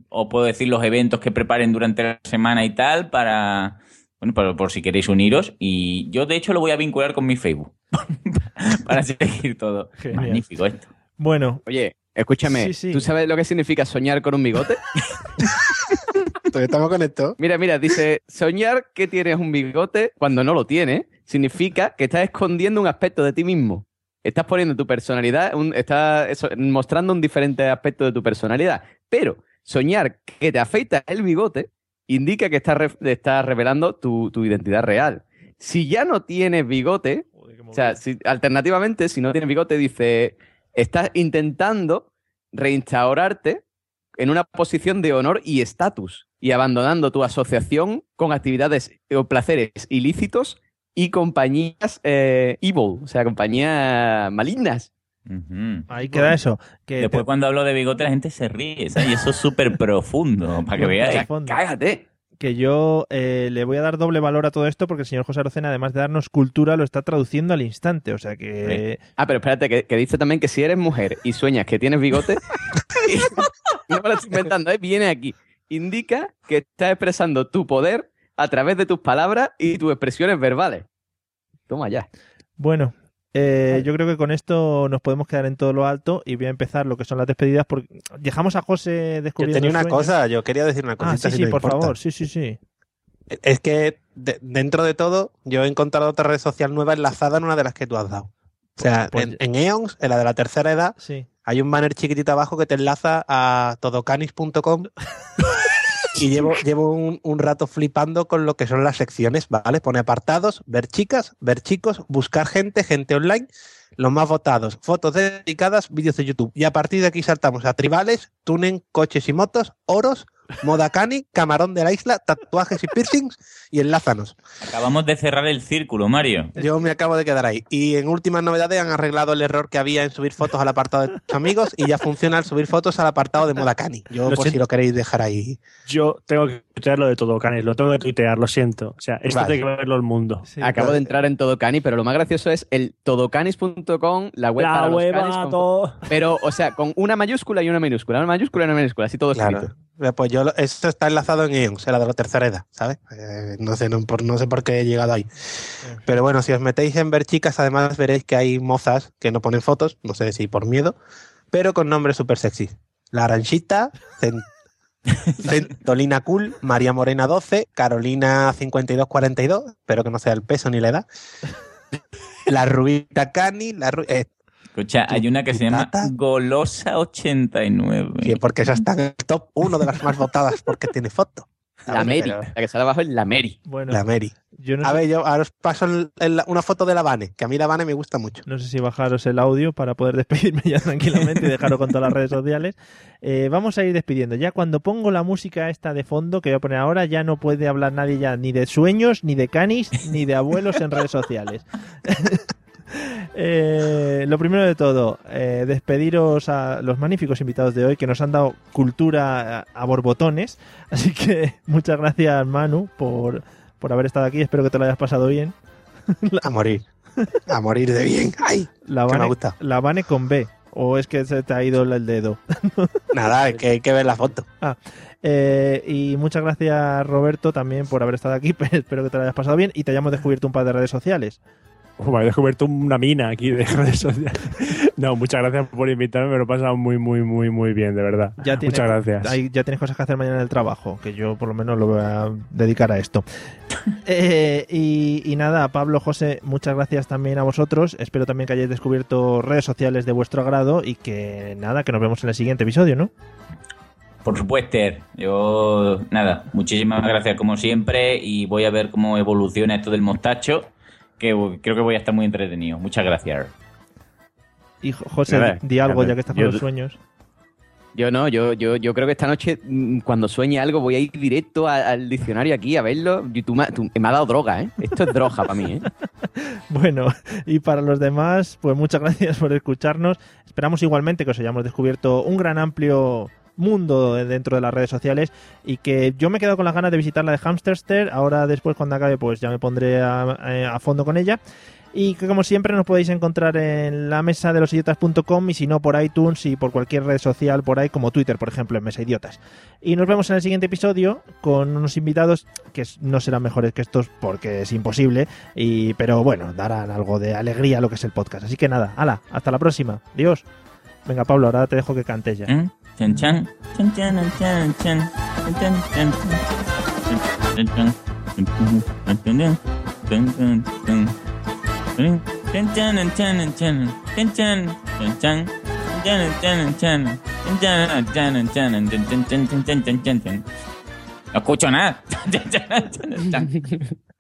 Os puedo decir los eventos que preparen durante la semana y tal para. Bueno, por, por si queréis uniros. Y yo, de hecho, lo voy a vincular con mi Facebook. para seguir todo. Genial. Magnífico esto. Bueno, Oye, escúchame, Sí, sí. ¿tú sabes lo que significa soñar con un bigote? Todavía estamos con esto. Mira, mira, dice, soñar que tienes un bigote cuando no lo tienes significa que estás escondiendo un aspecto de ti mismo. Estás poniendo tu personalidad, un- estás eso, mostrando un diferente aspecto de tu personalidad. Pero soñar que te afeitas el bigote indica que estás, re- estás revelando tu, tu identidad real. Si ya no tienes bigote, o sea, si- alternativamente, si no tienes bigote, dice, estás intentando reinstaurarte en una posición de honor y estatus y abandonando tu asociación con actividades o placeres ilícitos y compañías eh, evil, o sea, compañías malignas. ahí queda eso. Que Después, te- cuando hablo de bigote, la gente se ríe, ¿sabes? Y eso es súper profundo, para que fondo. Cágate. que yo eh, le voy a dar doble valor a todo esto porque el señor José Arocena, además de darnos cultura, lo está traduciendo al instante. O sea que. Ah, pero espérate, que, que dice también que si eres mujer y sueñas que tienes bigote, no me lo estoy inventando, ¿eh? viene aquí. Indica que estás expresando tu poder a través de tus palabras y tus expresiones verbales. Toma ya. Bueno, eh, yo creo que con esto nos podemos quedar en todo lo alto y voy a empezar lo que son las despedidas porque dejamos a José Yo descubriendo tenía una sueños. cosa, yo quería decir una Ah, cosita. sí, si sí, no por importa. favor, sí, sí, sí. Es que de- dentro de todo, yo he encontrado otra red social nueva enlazada en una de las que tú has dado. O sea, Pues- en, en Eons, en la de la tercera edad, Sí. hay un banner chiquitito abajo que te enlaza a todocanis.com y llevo, llevo un, un rato flipando con lo que son las secciones, ¿vale? Pone apartados, ver chicas, ver chicos, buscar gente, gente online, los más votados, fotos dedicadas, vídeos de YouTube. Y a partir de aquí saltamos a tribales, tunen, coches y motos, oros, moda cani, camarón de la isla, tatuajes y piercings y enlázanos. Acabamos de cerrar el círculo, Mario. Yo me acabo de quedar ahí. Y en últimas novedades han arreglado el error que había en subir fotos al apartado de tus amigos y ya funciona el subir fotos al apartado de moda cani. Yo, Lo por si siento. lo queréis dejar ahí. Yo tengo que tuitear lo de todo, Canis. Lo tengo que tuitear, lo siento. O sea, esto Vale. tiene que verlo el mundo. Acabo de entrar en Todocani, pero lo más gracioso es el todocanis.com, la web La para los web canis a con- todo. Pero, o sea, con una mayúscula y una minúscula, una mayúscula y una minúscula, así todo Claro. escrito. Eh, Pues yo, lo- esto está enlazado en ION, será de la tercera edad, ¿sabes? Eh, no, sé, no, por, no sé por qué he llegado ahí. Pero bueno, si os metéis en ver chicas, además veréis que hay mozas que no ponen fotos, no sé si por miedo, pero con nombres súper sexy. La Aranchita, Centolina Cool, María Morena 12, Carolina 5242, espero que no sea el peso ni la edad. La Rubita Cani, la eh, Escucha, hay una que se llama tata? Golosa 89. sí, porque esa está en el top uno de las más votadas porque tiene foto. La Mary, Pero- la que sale abajo es la Mary. Bueno, La Mary. yo no A sé, ver, yo ahora os paso el- el- una foto de la Vane, que a mí la Vane me gusta mucho. no sé si bajaros el audio para poder despedirme ya tranquilamente y dejaros con todas las redes sociales. Eh, vamos a ir despidiendo. Ya cuando pongo la música esta de fondo que voy a poner ahora, ya no puede hablar nadie ya ni de sueños, ni de canis, ni de abuelos en redes sociales. Eh, lo primero de todo, eh, despediros a los magníficos invitados de hoy que nos han dado cultura a, a borbotones. Así que muchas gracias, Manu, por, por haber estado aquí. Espero que te lo hayas pasado bien. A morir. A morir de bien. ¡Ay! La Que me gusta. la Vane con B. ¿O es que se te ha ido el dedo? Nada, es que hay que ver la foto. Ah, eh, y muchas gracias, Roberto, también por haber estado aquí. Espero que te lo hayas pasado bien y te hayamos descubierto un par de redes sociales. Uf, me he descubierto una mina aquí de redes sociales. No, muchas gracias por invitarme, me lo he pasado muy, muy, muy, muy bien, de verdad. Ya tienes, muchas gracias. hay- ya tienes cosas que hacer mañana en el trabajo, que yo por lo menos lo voy a dedicar a esto. Eh, y, y nada, Pablo, José, muchas gracias también a vosotros. Espero también que hayáis descubierto redes sociales de vuestro agrado y que nada, que nos vemos en el siguiente episodio, ¿no? Por supuesto, yo nada, muchísimas gracias como siempre y voy a ver cómo evoluciona esto del mostacho, que creo que voy a estar muy entretenido. Muchas gracias. Y Jo- José, di algo ya que estás con yo- los sueños. Yo no, yo, yo, yo creo que esta noche, mm, cuando sueñe algo, voy a ir directo a- al diccionario aquí a verlo. Y tú me, tú- me ha dado droga, ¿eh? Esto es droga para mí, ¿eh? Bueno, y para los demás, pues muchas gracias por escucharnos. Esperamos igualmente que os hayamos descubierto un gran amplio mundo dentro de las redes sociales y que yo me he quedado con las ganas de visitar la de Hamsterster. Ahora después cuando acabe pues ya me pondré a, eh, fondo con ella. Y que como siempre nos podéis encontrar en la mesa de los idiotas.com y si no por iTunes y por cualquier red social por ahí como Twitter, por ejemplo, en Mesa Idiotas. Y nos vemos en el siguiente episodio con unos invitados que no serán mejores que estos porque es imposible, y, pero bueno, darán algo de alegría a lo que es el podcast. Así que nada, ala, hasta la próxima. Adiós. Venga, Pablo, ahora te dejo que cantes ya. ¿Eh? Chan chan. Chan chan chan chan. Chan chan chan chan. Chan chan. No escucho nada.